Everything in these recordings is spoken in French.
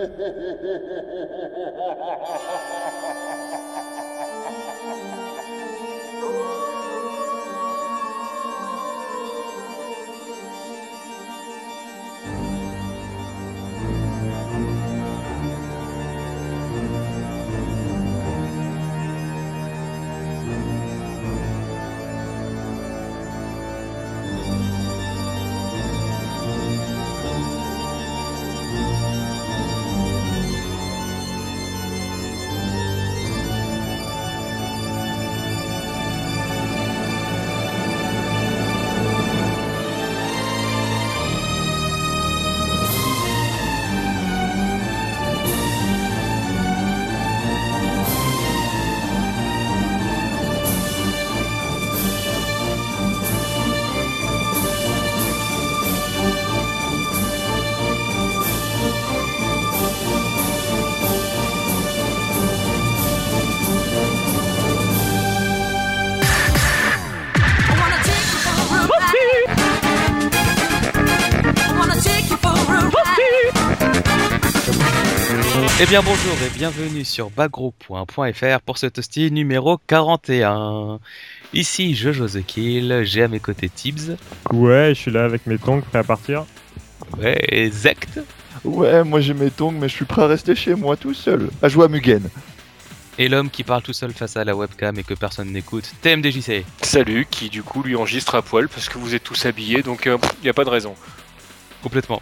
Ha ha ha ha ha ha ha! Eh bien bonjour et bienvenue sur bagro.fr pour ce toasty numéro 41. Ici Jojo The Kill, j'ai à mes côtés Tibbs, Ouais, je suis là avec mes tongs prêts à partir. ouais, et Zect, Ouais, moi j'ai mes tongs, mais je suis prêt à rester chez moi tout seul, à jouer à Mugen. et l'homme qui parle tout seul face à la webcam et que personne n'écoute, TMDJC. Salut, qui du coup lui enregistre à poil parce que vous êtes tous habillés, donc il n'y a pas de raison. Complètement.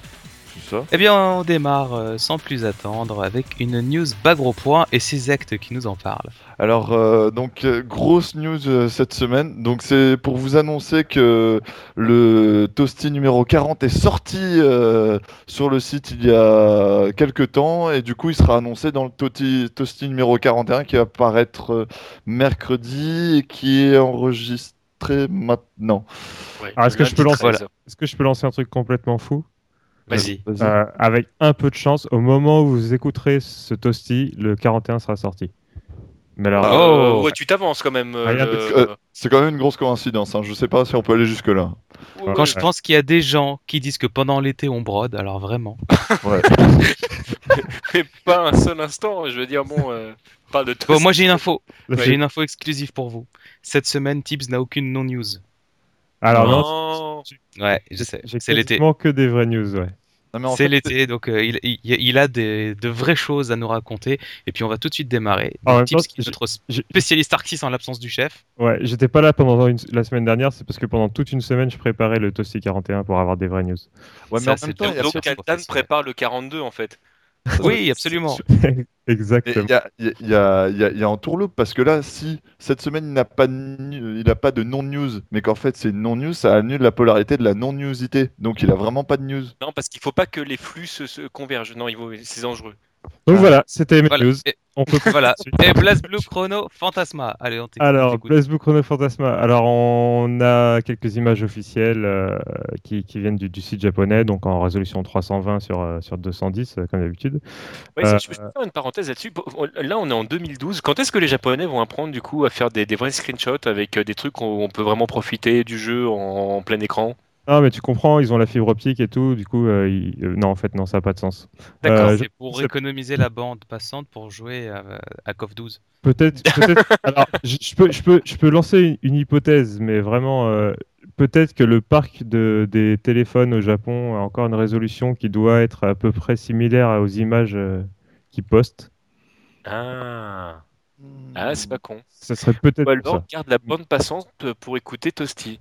Ça Eh bien on démarre euh, sans plus attendre avec une news bagro point et c'est Zect qui nous en parle. Alors, euh, donc, euh, grosse news euh, cette semaine. Donc, c'est pour vous annoncer que le Toasty numéro 40 est sorti euh, sur le site il y a quelques temps. Et du coup, il sera annoncé dans le Toasty, Toasty numéro 41 qui va paraître mercredi et qui est enregistré maintenant. Ouais, Alors, est-ce que je peux lundi lancer- 13. Est-ce que je peux lancer un truc complètement fou? Vas-y. Vas-y. Euh, Avec un peu de chance, au moment où vous écouterez ce toasty, le 41 sera sorti. Mais alors, Euh, Oh. ouais, tu t'avances quand même. euh, Euh, c'est quand même une grosse coïncidence. Hein. Je sais pas si on peut aller jusque-là. Ouais, Quand ouais. je pense qu'il y a des gens qui disent que pendant l'été on brode, alors vraiment. Ouais. Mais pas un seul instant, je veux dire, bon, euh, pas de Bon, moi j'ai une info, j'ai une info exclusive pour vous. Cette semaine Tibbs n'a aucune non-news. alors non, non. Ouais, je sais, c'est l'été. que des vraies news, ouais. C'est l'été, donc euh, il, il- il a des, de vraies choses à nous raconter. Et puis on va tout de suite démarrer. Qui est notre spécialiste Arxis en l'absence du chef. Ouais, j'étais pas là pendant une- la semaine dernière, c'est parce que pendant toute une semaine, je préparais le toasty 41 pour avoir des vraies news. Ouais, mais en c'est même temps, il y a Donc professionnel. prépare le 42 en fait. Oui, absolument. Exactement. Il y a, il y a- il y a- il y a- il y a un tourloupe parce que là, si cette semaine il n'a pas, il a pas de non-news, mais qu'en fait c'est une non-news, ça annule la polarité de la non-newsité. Donc il a vraiment pas de news. Non, parce qu'il faut pas que les flux se, se convergent. Non, il faut- c'est dangereux. Donc voilà, c'était mes Voilà. news. Et, On peut voilà. Et Blaze Blue Chrono Fantasma. Allez, on t'écoute. Alors. Facebook Chrono Fantasma. Alors, on a quelques images officielles euh, qui, qui viennent du, du site japonais, donc en résolution 320 sur, euh, sur 210, euh, comme d'habitude. Ouais, Euh, Je peux faire une parenthèse là-dessus. Là, on est en 2012. Quand est-ce que les Japonais vont apprendre du coup à faire des, des vrais screenshots avec des trucs où on peut vraiment profiter du jeu en, en plein écran? Non, mais tu comprends, ils ont la fibre optique et tout, du coup, euh, ils- euh, non, en fait, non, ça n'a pas de sens. D'accord. Euh, C'est pour économiser la bande passante pour jouer à, à KOF 12. Peut-être, peut-être. alors, je, peux, je peux, je peux lancer une, une hypothèse, mais vraiment, euh, peut-être que le parc de, des téléphones au Japon a encore une résolution qui doit être à peu près similaire aux images euh, qu'ils postent. Ah, ah c'est pas con. Ça serait peut-être Ou alors, ça. garde la bande passante pour écouter Toasty.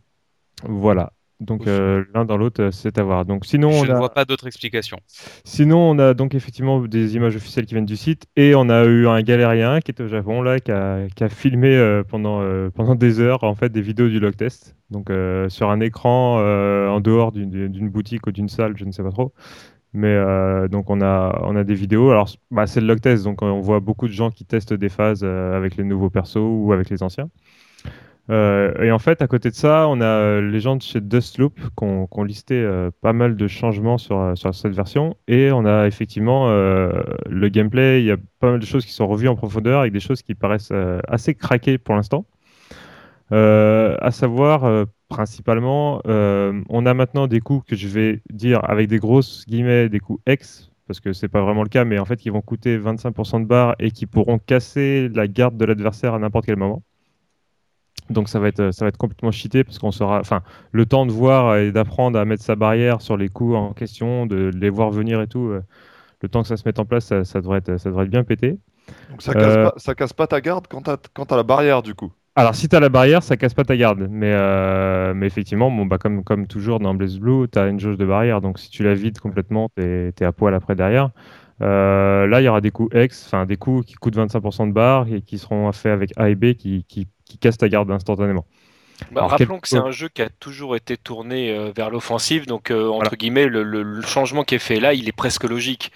Voilà. Donc euh, l'un dans l'autre, euh, c'est à voir. Donc sinon, Je on ne a, vois pas d'autre explication. sinon on a donc effectivement des images officielles qui viennent du site et on a eu un galérien qui est au Japon là, qui a, qui a filmé euh, pendant euh, pendant des heures en fait des vidéos du log test. Donc sur un écran en dehors d'une d'une boutique ou d'une salle, je ne sais pas trop. Mais euh, donc on a on a des vidéos. Alors bah, c'est le log test, donc on voit beaucoup de gens qui testent des phases euh, avec les nouveaux persos ou avec les anciens. Euh, et en fait, à côté de ça, on a euh, les gens de chez Dustloop qui ont, listé euh, pas mal de changements sur, cette version. Et on a effectivement le gameplay, il y a pas mal de choses qui sont revues en profondeur avec des choses qui paraissent assez craquées pour l'instant. À savoir, principalement, on a maintenant des coups que je vais dire avec des grosses guillemets, des coups X, parce que c'est pas vraiment le cas, mais en fait, qui vont coûter 25% de barres et qui pourront casser la garde de l'adversaire à n'importe quel moment. Donc ça va être, ça va être complètement cheaté parce qu'on sera, enfin, le temps de voir et d'apprendre à mettre sa barrière sur les coups en question, de les voir venir et tout, euh, le temps que ça se mette en place, ça, ça devrait, être, ça devrait être bien pété. Donc ça casse, Euh, pas, ça casse pas ta garde quand t'as quand t'as la barrière du coup? Alors, si tu as la barrière, ça casse pas ta garde. Mais, euh, mais effectivement, bon, bah, comme, comme toujours dans Blaze Blue, tu as une jauge de barrière. Donc, si tu la vides complètement, tu es, à poil après derrière. Euh, là, il y aura des coups X, enfin des coups qui coûtent 25% de barre et qui seront faits avec A et B qui, qui, qui cassent ta garde instantanément. Bah, Alors, rappelons quel- que c'est un jeu qui a toujours été tourné euh, vers l'offensive, donc euh, entre Voilà. guillemets, le, le- le changement qui est fait là, il est presque logique.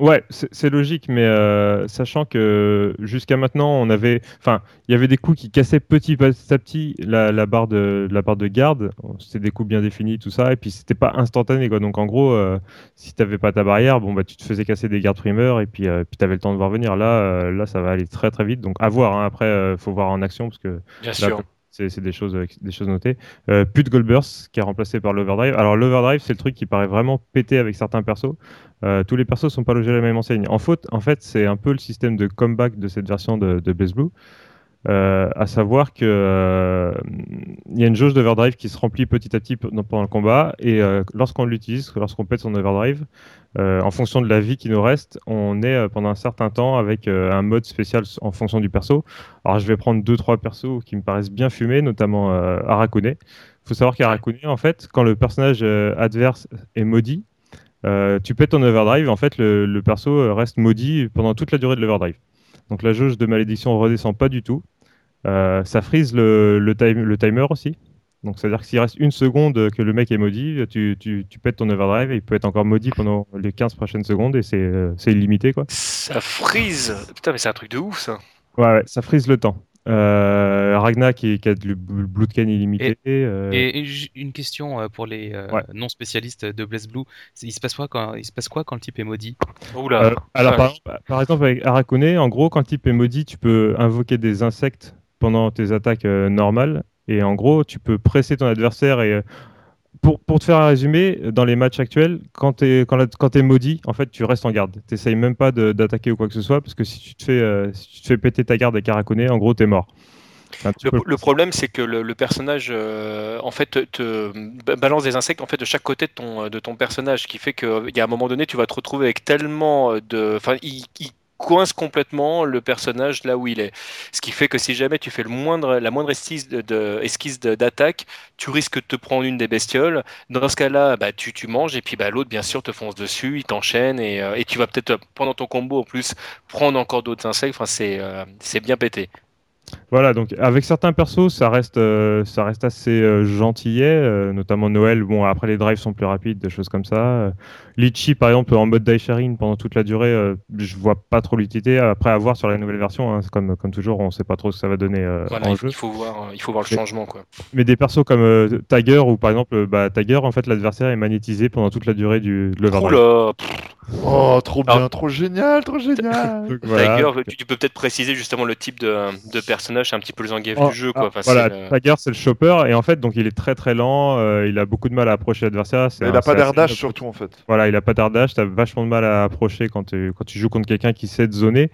Ouais, c'est logique, mais euh, sachant que jusqu'à maintenant, on avait, enfin, il y avait des coups qui cassaient petit à petit la, la barre de la barre de garde. C'était des coups bien définis, tout ça, et puis c'était pas instantané, quoi. Donc en gros, euh, si t'avais pas ta barrière, bon bah tu te faisais casser des gardes primeurs, et puis euh, puis t'avais le temps de voir venir. Là, là, ça va aller très très vite. Donc à voir. hein. Après, faut voir en action parce que Bien Là, sûr. C'est c'est des choses, euh, des choses notées. Euh, plus Goldburst qui est remplacé par l'Overdrive. Alors l'Overdrive, c'est le truc qui paraît vraiment pété avec certains persos. Euh, tous les persos sont pas logés à la même enseigne. En, faute, en fait, c'est un peu le système de comeback de cette version de, de Blaze Blue. Euh, à savoir que euh, il y a une jauge d'overdrive qui se remplit petit à petit pe- pendant le combat et euh, lorsqu'on l'utilise, lorsqu'on pète son overdrive, euh, en fonction de la vie qui nous reste, on est euh, pendant un certain temps avec euh, un mode spécial en fonction du perso. Alors je vais prendre deux trois persos qui me paraissent bien fumés, notamment euh, Arakune. Il faut savoir qu'Arakune, en fait, quand le personnage euh, adverse est maudit, euh, tu pètes ton overdrive, en fait, le, perso euh, reste maudit pendant toute la durée de l'overdrive. Donc la jauge de malédiction redescend pas du tout. Euh, ça frise le, le, time- le timer aussi. Donc c'est-à-dire que s'il reste une seconde que le mec est maudit, tu, tu, tu pètes ton overdrive et il peut être encore maudit pendant les 15 prochaines secondes et c'est euh, c'est illimité quoi. Ça frise. Putain, mais c'est un truc de ouf ça. Ouais, ouais, ça frise le temps. Euh, Ragna qui, qui a du bl- blue de canne illimité. euh, Et, et j- une question euh, pour les euh, Ouais. non spécialistes de Blaze Blue. Il se passe quoi quand il se passe quoi quand le type est maudit? Oula. Euh, alors, par, exemple- par exemple, avec Arakune, en gros, quand le type est maudit, tu peux invoquer des insectes pendant tes attaques euh, normales. Et en gros, tu peux presser ton adversaire. Et euh, pour, pour te faire un résumé, dans les matchs actuels, quand tu es, quand, la- quand t'es maudit, en fait, tu restes en garde. Tu n'essayes même pas de- d'attaquer ou quoi que ce soit, parce que si tu te fais, euh, si tu te fais péter ta garde avec Arakune, en gros, tu es mort. Le, problème, c'est que le, le personnage, euh, en fait, te, te ba- balance des insectes en fait de chaque côté de ton, de ton personnage, ce qui fait qu'il y a un moment donné, tu vas te retrouver avec tellement de, enfin, il, il coince complètement le personnage là où il est. Ce qui fait que si jamais tu fais le moindre, la moindre esquisse d'attaque, tu risques de te prendre une des bestioles. Dans ce cas-là, bah, tu, tu manges et puis bah, l'autre, bien sûr, te fonce dessus, il t'enchaîne et, euh, et tu vas peut-être pendant ton combo en plus prendre encore d'autres insectes. Enfin, c'est euh, c'est bien pété. Voilà, donc avec certains persos, ça reste, euh, ça reste assez euh, gentillet, euh, notamment Noël. Bon, après les drives sont plus rapides, des choses comme ça. Euh, Litchi, par exemple, en mode die sharing pendant toute la durée, euh, je vois pas trop l'utilité. Après, à voir sur la nouvelle version, hein, c'est comme, comme toujours, on sait pas trop ce que ça va donner euh, Voilà, en il, jeu. il faut voir, euh, il faut voir le Mais- changement quoi. Mais des persos comme euh, Tiger, ou par exemple, bah, Tiger, en fait, l'adversaire est magnétisé pendant toute la durée du, de. Oula, Oh, trop bien, Alors- trop génial, trop génial. Donc, voilà. Tiger, tu, tu peux peut-être préciser justement le type de, de personnage, c'est un petit peu le Zangief Oh, du jeu ah, quoi. Enfin, voilà, c'est, Tiger, c'est le chopper, et en fait, donc il est très très lent, euh, il a beaucoup de mal à approcher l'adversaire. il un- a pas inapprochable. surtout en fait. Voilà, il a pas d'ardage, t'as vachement de mal à approcher quand tu, quand tu joues contre quelqu'un qui sait te zoner.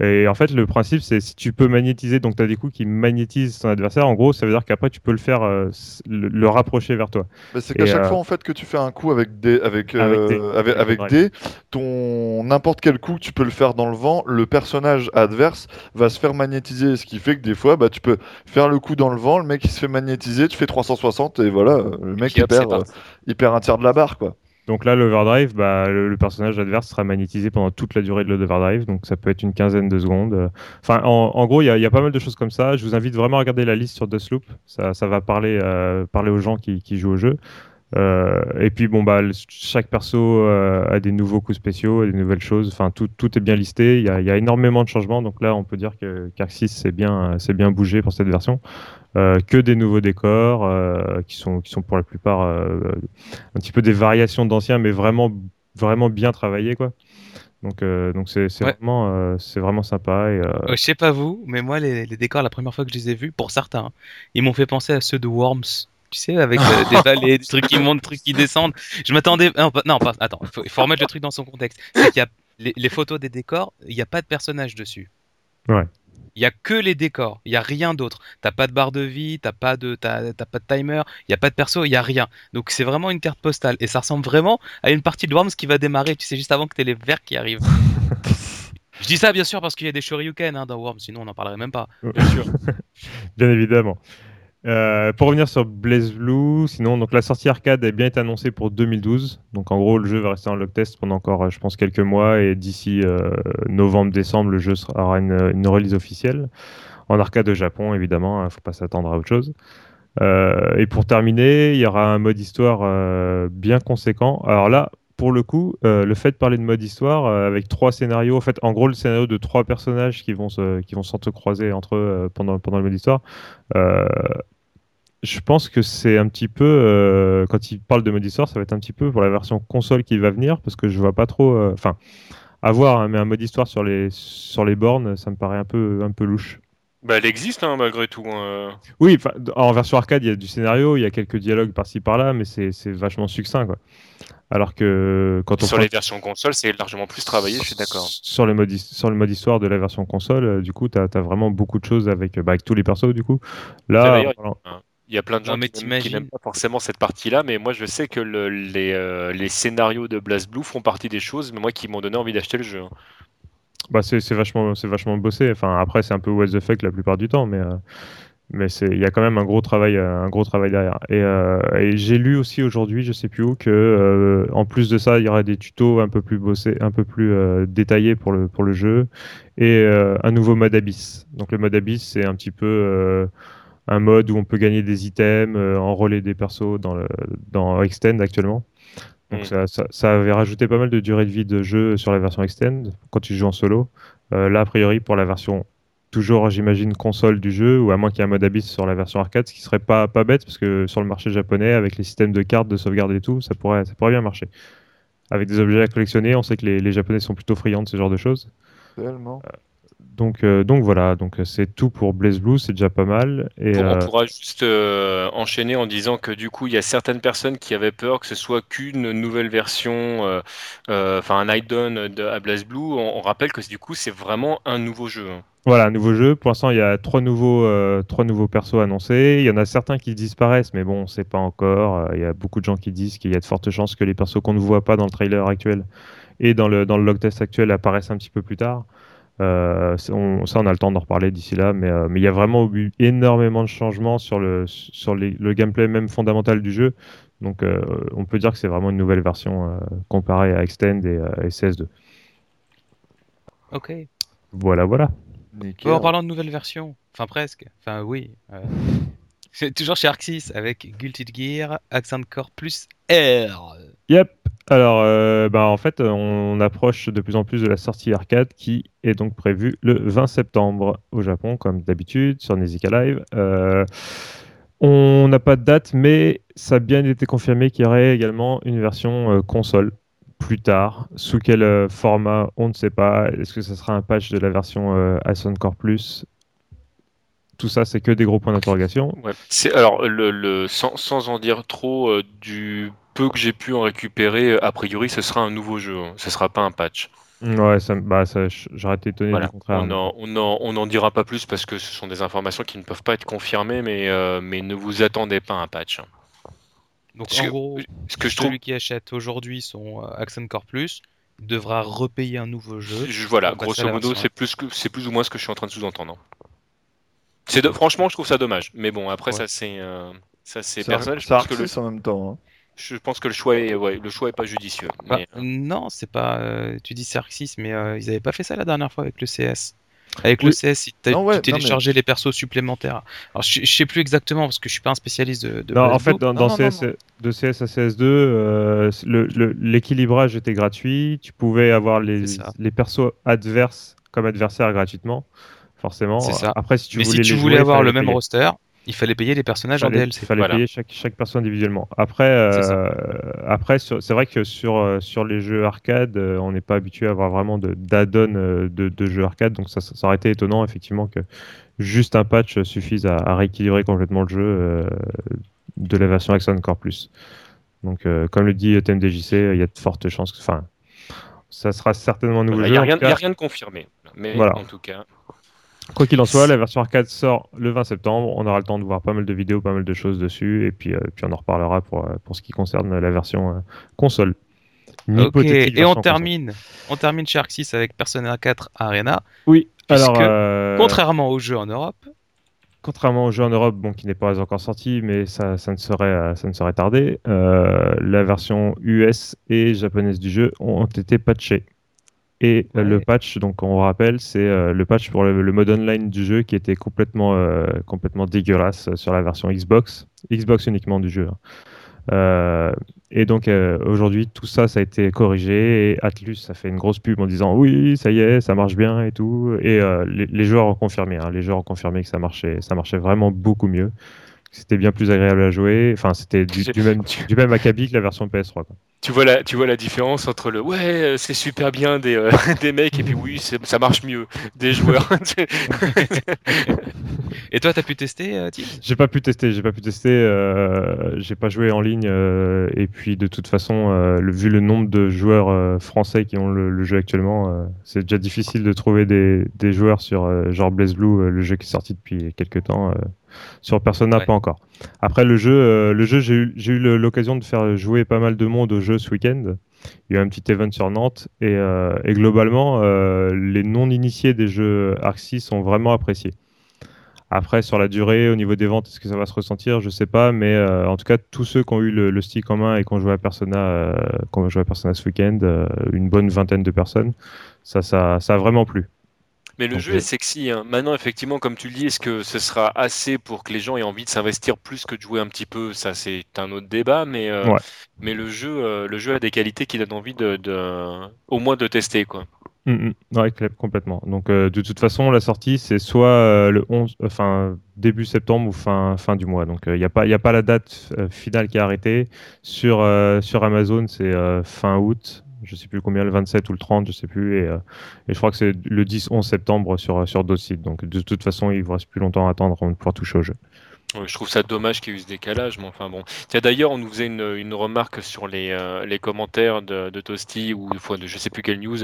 Et en fait, le principe, c'est si tu peux magnétiser, donc tu as des coups qui magnétisent ton adversaire, en gros, ça veut dire qu'après, tu peux le faire, euh, le, le rapprocher vers toi. Mais c'est qu'à chaque euh, fois en fait que tu fais un coup avec des avec Avec euh, des- avec, avec avec des des, ton n'importe quel coup que tu peux le faire dans le vent, le personnage adverse va se faire magnétiser, ce qui fait que des fois bah tu peux faire le coup dans le vent, le mec il se fait magnétiser, tu fais 360 et voilà, le mec il perd, euh, il perd un tiers de la barre quoi. Donc là, l'overdrive, bah, le, personnage adverse sera magnétisé pendant toute la durée de l'overdrive, donc ça peut être une quinzaine de secondes. Enfin, en, gros, il y, a- pas mal de choses comme ça. Je vous invite vraiment à regarder la liste sur Deathloop, ça, ça va parler, euh, parler aux gens qui, jouent au jeu. Euh, et puis bon bah chaque perso euh, a des nouveaux coups spéciaux, des nouvelles choses. Enfin tout, tout est bien listé. Il y, a, énormément de changements. Donc là on peut dire que qu'Arc 6 c'est bien bien bougé pour cette version. Euh, que des nouveaux décors euh, qui sont qui sont pour la plupart euh, un petit peu des variations d'anciens, mais vraiment vraiment bien travaillés quoi. Donc euh, donc c'est Ouais. vraiment euh, c'est vraiment sympa et euh, Je sais pas vous, mais moi les, les décors la première fois que je les ai vus, pour certains, hein, ils m'ont fait penser à ceux de Worms tu sais, avec des vallées, des trucs qui montent, des trucs qui descendent. Je m'attendais. Non, pas- non, pas- attends, il faut, il faut remettre le truc dans son contexte. C'est qu'il y a les, les photos des décors, il n'y a pas de personnage dessus. Ouais. Il y a que les décors, il y a rien d'autre. T'as pas de barre de vie, t'as pas de, t'as, t'as pas de timer, il y a pas de perso, il y a rien. Donc c'est vraiment une carte postale et ça ressemble vraiment à une partie de Worms qui va démarrer. Tu sais juste avant que t'aies les verts qui arrivent. Je dis ça bien sûr parce qu'il y a des Shoryuken hein, dans Worms, sinon on n'en parlerait même pas. Bien sûr. Bien évidemment. Euh, pour revenir sur Blaze Blue, sinon donc la sortie arcade a bien été annoncée pour 2012. Donc en gros le jeu va rester en log test pendant encore euh, je pense quelques mois et d'ici euh, novembre-décembre le jeu aura une, une release officielle en arcade au Japon évidemment. Il faut pas s'attendre à autre chose. Et pour terminer, il y aura un mode histoire bien conséquent. Alors là, pour le coup, le fait de parler de mode histoire avec trois scénarios, en fait, en gros, le scénario de trois personnages qui vont qui vont s'entrecroiser entre eux pendant, pendant le mode histoire, je pense que c'est un petit peu, euh, quand il parle de mode histoire, ça va être un petit peu pour la version console qui va venir, parce que je vois pas trop, euh, enfin, à voir, hein, mais un mode histoire sur les, sur les bornes, ça me paraît un peu, un peu louche. Bah, elle existe hein, malgré tout. hein. Oui, en version arcade, il y a du scénario, il y a quelques dialogues par-ci par-là, mais c'est vachement succinct, quoi. Alors que quand on Sur prend- les versions console, c'est largement plus travaillé, je suis d'accord. Sur le mode, sur le mode histoire de la version console, euh, du coup, tu as, vraiment beaucoup de choses avec, euh, bah, avec tous les persos, du coup. Là. Il y a plein de gens Non, qui n'aiment- pas forcément cette partie-là, mais moi je sais que le- les, euh, les scénarios de BlazBlue font partie des choses, mais moi qui m'ont donné envie d'acheter le jeu. hein. bah, c'est c'est vachement, c'est vachement bossé. Enfin, après, c'est un peu what the fuck la plupart du temps, mais, euh, mais c'est- il y a quand même un gros travail, euh, un gros travail derrière. Et, euh, et j'ai lu aussi aujourd'hui, je sais plus où, que euh, en plus de ça, il y aura des tutos un peu plus bossés, un peu plus euh, détaillés pour le, pour le jeu, et euh, un nouveau mode Abyss. Donc le mode Abyss, c'est un petit peu euh, un mode où on peut gagner des items, euh, enrôler des persos dans, le, dans Extend actuellement. Donc Mm. ça, ça, ça avait rajouté pas mal de durée de vie de jeu sur la version Extend quand tu joues en solo. Euh, là, a priori, pour la version toujours, j'imagine, console du jeu, ou à moins qu'il y ait un mode Abyss sur la version arcade, ce qui serait pas, pas bête, parce que sur le marché japonais, avec les systèmes de cartes, de sauvegarde et tout, ça pourrait, ça pourrait bien marcher. Avec des objets à collectionner, on sait que les, les Japonais sont plutôt friands de ce genre de choses. Tellement. Donc, euh, donc voilà, donc euh, c'est tout pour Blaze Blue, c'est déjà pas mal. Et, Pour- euh, On pourra juste euh, enchaîner en disant que du coup, il y a certaines personnes qui avaient peur que ce soit qu'une nouvelle version, enfin un add-on à BlazBlue. On, on rappelle que du coup, c'est vraiment un nouveau jeu. hein. Voilà, un nouveau jeu. Pour l'instant, il y a trois nouveaux, trois nouveaux persos annoncés. Il y en a certains qui disparaissent, mais bon, on ne sait pas encore. Il y a beaucoup de gens qui disent qu'il y a de fortes chances que les persos qu'on ne voit pas dans le trailer actuel et dans le, dans le log test actuel apparaissent un petit peu plus tard. Euh, on- ça, on a le temps d'en reparler d'ici là, mais, euh, mais il y a vraiment eu énormément de changements sur le, sur les- le gameplay même fondamental du jeu. Donc, euh, on peut dire que c'est vraiment une nouvelle version euh, comparée à Extend et, euh, et CS2. Ok. Voilà, voilà. Bon, en parlant de nouvelle version, enfin presque, enfin oui. euh, C'est toujours chez Arxis avec Guilty Gear, Accent Core plus R. Yep. Alors, euh, bah, en fait, on approche de plus en plus de la sortie arcade qui est donc prévue le 20 septembre au Japon, comme d'habitude, sur Nezica Live. Euh, on n'a pas de date, mais ça a bien été confirmé qu'il y aurait également une version euh, console plus tard. Sous quel format, on ne sait pas. Est-ce que ça sera un patch de la version Accent Core Plus Tout ça, c'est que des gros points d'interrogation. Alors sans, en dire trop du peu que j'ai pu en récupérer, a priori, ce sera un nouveau jeu. hein. Ce sera pas un patch. Ouais, ça, bah, ça, j'aurais été étonné Voilà. du contraire. On en, on en- on n'en dira pas plus parce que ce sont des informations qui ne peuvent pas être confirmées, mais, euh, mais ne vous attendez pas à un patch. hein. Donc Ce en que- gros, Ce que je trouve celui qui achète aujourd'hui son euh, Accent Core plus devra repayer un nouveau jeu. Je- voilà, grosso modo, c'est plus, que- c'est plus ou moins ce que je suis en train de sous-entendre. C'est de- Franchement, je trouve ça dommage. Mais bon, après, Ouais. ça c'est euh, ça c'est personnel. Je ça pense, que le, en même temps. hein. Je pense que le choix est, ouais, le choix est pas judicieux. Bah, Mais, euh, Non, c'est pas. euh, tu dis Arxis, mais euh, ils avaient pas fait ça la dernière fois avec le CS. Avec le. CS, ils t'a- Non, ouais, tu mais- téléchargeais les persos supplémentaires. Alors je, je sais plus exactement parce que je suis pas un spécialiste de. de Non, en fait, dans, Non, dans non, CS, non, de CS à CS2, euh, le- le- l'équilibrage était gratuit. Tu pouvais avoir les, persos adverses comme adversaires gratuitement, forcément. C'est ça. Après, si tu mais voulais si tu voulais jouer, avoir le même payer. roster, il fallait payer les personnages en fallait, DLC. fallait Voilà. payer chaque, chaque perso individuellement. Après, euh, après c'est vrai que sur, euh, sur les jeux arcade, euh, on n'est pas habitué à avoir vraiment d'add-on de, de jeux arcade, donc ça, ça, ça aurait été étonnant effectivement que juste un patch suffise à, à rééquilibrer complètement le jeu. euh, de la version Accent Core Plus. Donc, euh, comme le dit TMDJC, il y a de fortes chances. que- Enfin, ça sera certainement un nouveau Voilà, Il jeu. n'y a, en rien- tout cas. y a rien de confirmé. Mais Voilà. en tout cas, Quoi qu'il en soit, la version arcade sort le 20 septembre. On aura le temps de voir pas mal de vidéos, pas mal de choses dessus. Et puis, euh, puis on en reparlera pour, euh, pour ce qui concerne la version euh, console. Une Ok, hypothétique et on console. termine, on termine chez Arc 6 avec Persona 4 Arena. Oui, puisque, alors. euh, Contrairement aux jeux en Europe, Contrairement au jeu en Europe, bon, qui n'est pas encore sorti, mais ça, ça ne saurait, euh, ça ne saurait tarder, euh, la version US et japonaise du jeu ont été patchées. Et euh, le patch, donc on rappelle, c'est euh, le patch pour le, le mode online du jeu qui était complètement, euh, complètement dégueulasse sur la version Xbox, Xbox uniquement du jeu. hein. Euh, et donc euh, aujourd'hui, tout ça, ça a été corrigé et Atlus a fait une grosse pub en disant oui, ça y est, ça marche bien et tout. Et euh, les, les joueurs ont confirmé, hein, les joueurs ont confirmé que ça marchait, ça marchait vraiment beaucoup mieux. C'était bien plus agréable à jouer. Enfin, c'était du, du même, du même acabit que la version PS3. quoi. Tu vois la, tu vois la différence entre le ouais, euh, c'est super bien des, euh, des mecs et puis oui, ça marche mieux des joueurs. et toi t'as pu tester, euh, Tim J'ai pas pu tester, j'ai pas pu tester, euh, j'ai pas joué en ligne euh, et puis de toute façon, euh, le- vu le nombre de joueurs euh, français qui ont le, le jeu actuellement, euh, c'est déjà difficile de trouver des, des joueurs sur euh, genre Blaze Blue, euh, le jeu qui est sorti depuis quelques temps. euh, sur Persona, Ouais. pas encore. Après le jeu, euh, le jeu, j'ai eu, l'occasion de faire jouer pas mal de monde au jeu ce week-end. Il y a eu un petit event sur Nantes et, euh, globalement, euh, les non-initiés des jeux Arc 6 ont vraiment apprécié. Après, sur la durée, au niveau des ventes, est-ce que ça va se ressentir? Je sais pas, mais en tout cas, tous ceux qui ont eu le, stick en main et qui ont joué à Persona, qui ont joué à Persona ce week-end, une bonne vingtaine de personnes, ça, ça, ça a vraiment plu. Mais le jeu est sexy. hein. Maintenant, effectivement, comme tu le dis, est-ce que ce sera assez pour que les gens aient envie de s'investir plus que de jouer un petit peu? Ça, c'est un autre débat. Mais, euh, Ouais. mais le, jeu, euh, le jeu a des qualités qui donnent envie de, de- au moins de tester. Quoi. Mm, mm. Ouais, complètement. Donc, euh, de toute façon, la sortie, c'est soit le 11, enfin, début septembre ou fin, fin du mois. Donc, il n'y a, pas- y a pas la date finale qui est arrêtée. Sur, sur Amazon, c'est fin août. Je sais plus combien, le 27 ou le 30, je sais plus. Et, euh, et je crois que c'est le 10-11 septembre sur, sur d'autres sites. Donc, de toute façon, il vous reste plus longtemps à attendre avant de pouvoir toucher au jeu. Je trouve ça dommage qu'il y ait eu ce décalage, mais enfin bon. Tiens, d'ailleurs, on nous faisait une, une remarque sur les, euh, les commentaires de, de Toasty ou fois de je sais plus quelle news.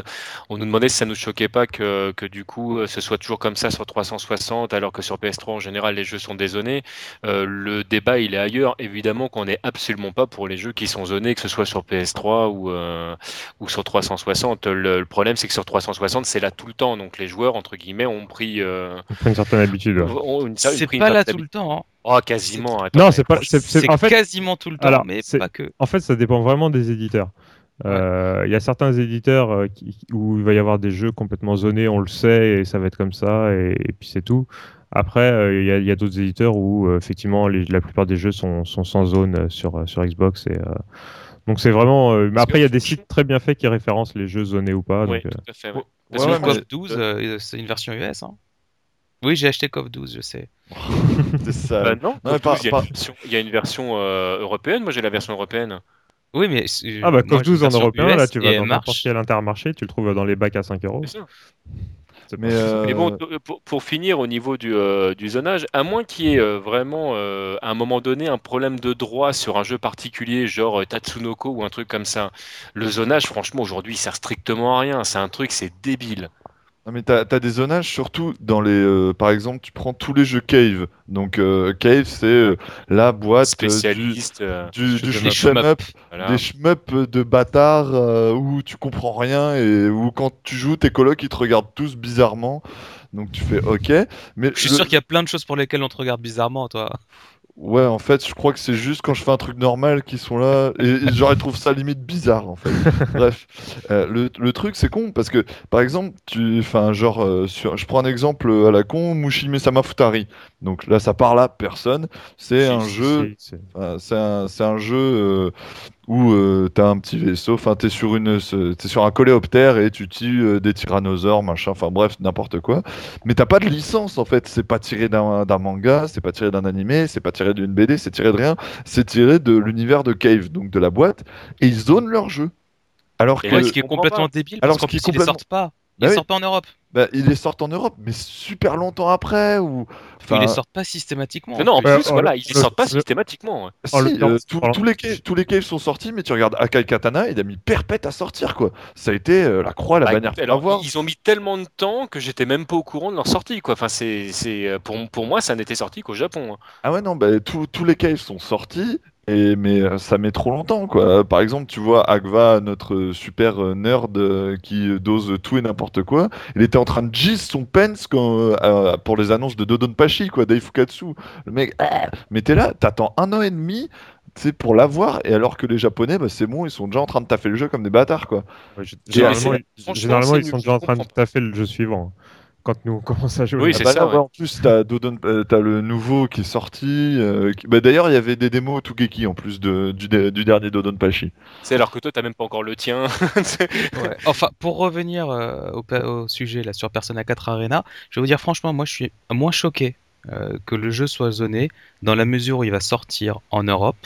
On nous demandait si ça nous choquait pas que, que du coup euh, ce soit toujours comme ça sur 360, alors que sur PS3 en général les jeux sont dézonés. Euh, le débat il est ailleurs. Évidemment qu'on n'est absolument pas pour les jeux qui sont zonés, que ce soit sur PS3 ou, euh, ou sur 360. Le, le problème c'est que sur 360 c'est là tout le temps, donc les joueurs entre guillemets ont pris, euh, une certaine habitude. C'est pas là tout le temps. hein. Oh, quasiment. attends, Non, c'est pas. c'est- c'est- C'est en fait, quasiment tout le temps, alors, mais c'est- pas que. En fait, ça dépend vraiment des éditeurs. Euh, Il y a certains éditeurs euh, qui- où il va y avoir des jeux complètement zonés, on le sait, et ça va être comme ça, et, et puis c'est tout. Après, euh, il y a, il y a d'autres éditeurs où euh, effectivement les- la plupart des jeux sont, sont sans zone sur, sur Xbox. Et, euh, donc c'est vraiment. euh, mais après, il y a des sites très bien faits qui référencent les jeux zonés ou pas. Oui, donc, tout à fait. ouais. Parce Sinon, que ouais, KOF mais- 12, euh, c'est une version US. hein. Oui, j'ai acheté KOF 12, je sais. C'est ça. Bah non, Non, mais KOF par- 12, il y a une version- il y a une version euh, européenne. Moi, j'ai la version européenne. Oui, mais. c'est- Ah bah moi, KOF j'ai 12 une en européen, US là tu vas dans n'importe quel intermarché, tu le trouves dans les bacs à 5 euros. Mais euh, Mais bon, euh, pour, pour finir au niveau du, euh, du zonage, à moins qu'il y ait euh, vraiment euh, à un moment donné un problème de droit sur un jeu particulier, genre euh, Tatsunoko ou un truc comme ça, le zonage, franchement, aujourd'hui, il sert strictement à rien. C'est un truc, c'est débile. Non, mais t'as as des zonages surtout dans les. euh, par exemple, tu prends tous les jeux Cave. Donc, euh, Cave, c'est euh, la boîte euh, du, Spécialiste, euh, du, du up. shmup, voilà. des shmup de bâtards euh, où tu comprends rien et où quand tu joues, tes colocs ils te regardent tous bizarrement. Donc tu fais OK. Mais Je suis le- sûr qu'il y a plein de choses pour lesquelles on te regarde bizarrement, toi. Ouais, en fait, je crois que c'est juste quand je fais un truc normal qu'ils sont là. Et, et genre, ils trouvent ça limite bizarre, en fait. Bref, Euh, le, le truc, c'est con parce que, par exemple, tu. Enfin, genre, euh, sur, je prends un exemple à la con, Mushime Sama Futari. Donc là, ça parle à personne. C'est Si, un si, jeu. si, c'est- Enfin, c'est un, c'est un jeu euh, où euh, t'as un petit vaisseau, enfin t'es sur une, t'es sur un coléoptère et tu tues euh, des tyrannosaures, machin, enfin bref, n'importe quoi. Mais t'as pas de licence en fait, c'est pas tiré d'un manga, c'est pas tiré d'un animé, c'est pas tiré d'une BD, c'est tiré de rien, c'est tiré de l'univers de Cave, donc de la boîte, et ils zonent leur jeu. Alors Et que, là, Ouais, ce qui est complètement débile, Alors, parce qu'en plus, ils les sortent pas. Ils Bah oui. sortent pas en Europe. Bah, ils les sortent en Europe, mais super longtemps après ou. Ils les Enfin, sortent pas systématiquement. Mais non, en plus, oh, voilà, le- ils les sortent pas le- systématiquement. Si, temps, euh, tous- les caves, tous les caves sont sortis, mais tu regardes Akai Katana, il a mis perpète à sortir quoi. Ça a été euh, la croix, la Bah, bannière alors, avoir. ils ont mis tellement de temps que j'étais même pas au courant de leur sortie. Quoi. Enfin, c'est, c'est, euh, pour, pour moi, ça n'était sorti qu'au Japon. hein. Ah ouais non, bah, tous tous les caves sont sortis. Et, mais euh, ça met trop longtemps quoi. Par exemple, tu vois Agva, notre euh, super euh, nerd qui dose tout et n'importe quoi, il était en train de gis son pence quand, euh, pour les annonces de Dodonpachi quoi, Daifukatsu. Le mec, ah mais t'es là, t'attends un an et demi, tu sais, pour l'avoir, et alors que les Japonais, bah, c'est bon, ils sont déjà en train de taffer le jeu comme des bâtards quoi. Ouais, c'est- Généralement, c'est- ils- généralement, c'est ils sont déjà en train de taffer le jeu suivant. Quand nous on commence à jouer. Oui, Ah c'est bah ça, là, ouais. ouais, En plus, t'as Dodon, euh, t'as le nouveau qui est sorti. euh, qui- bah, D'ailleurs, il y avait des démos Tougeki en plus de, du, dernier Dodonpachi. C'est alors que toi, t'as même pas encore le tien. Ouais. Enfin, pour revenir euh, au, sujet là sur Persona 4 Arena, je vais vous dire franchement, moi je suis moins choqué euh, que le jeu soit zoné dans la mesure où il va sortir en Europe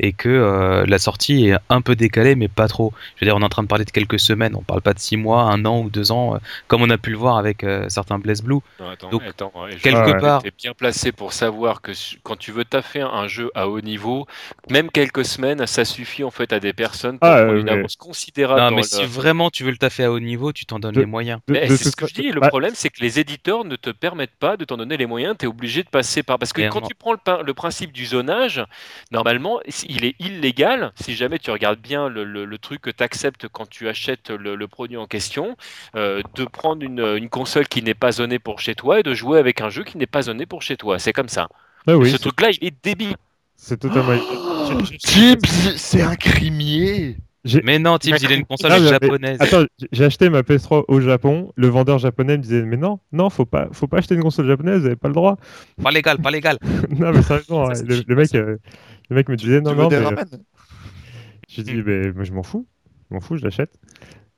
et que euh, la sortie est un peu décalée, mais pas trop. Je veux dire, on est en train de parler de quelques semaines, on parle pas de six mois, un an ou deux ans, euh, comme on a pu le voir avec euh, certains Blaze Blue. Non, attends, Donc, attends, ouais, je- quelque Ouais. part, T'es bien placé pour savoir que quand tu veux taffer un jeu à haut niveau, même quelques semaines, ça suffit en fait à des personnes pour Ah, prendre une mais- avance considérable. non, mais le- si vraiment tu veux le taffer à haut niveau, tu t'en donnes De- les moyens. C'est ce que je dis. Le bah, problème, c'est que les éditeurs ne te permettent pas de t'en donner les moyens. Tu es obligé de passer par. Parce que quand tu prends le principe du zonage, normalement, il est illégal. Si jamais tu regardes bien le, le- le truc que tu acceptes quand tu achètes le, le produit en question, euh, de prendre une, une console qui n'est pas zonée pour chez toi et de jouer avec un jeu qui n'est pas zoné pour chez toi. C'est comme ça. Ah oui, Ce truc-là, il est débile. c'est totalement. Tibbs, c'est un crimier Mais non, Tibbs, il a une console Ah, mais- japonaise. Attends, j'ai acheté ma PS3 au Japon. Le vendeur japonais me disait Mais non, non, faut pas, faut pas acheter une console japonaise, vous avez pas le droit. Pas légal, pas légal. non, mais sérieusement, Ça, hein, c'est le, le mec, euh, le mec me disait Non, Tu non, mais. ramen J'ai dit, moi, je m'en fous. Je m'en fous, je l'achète.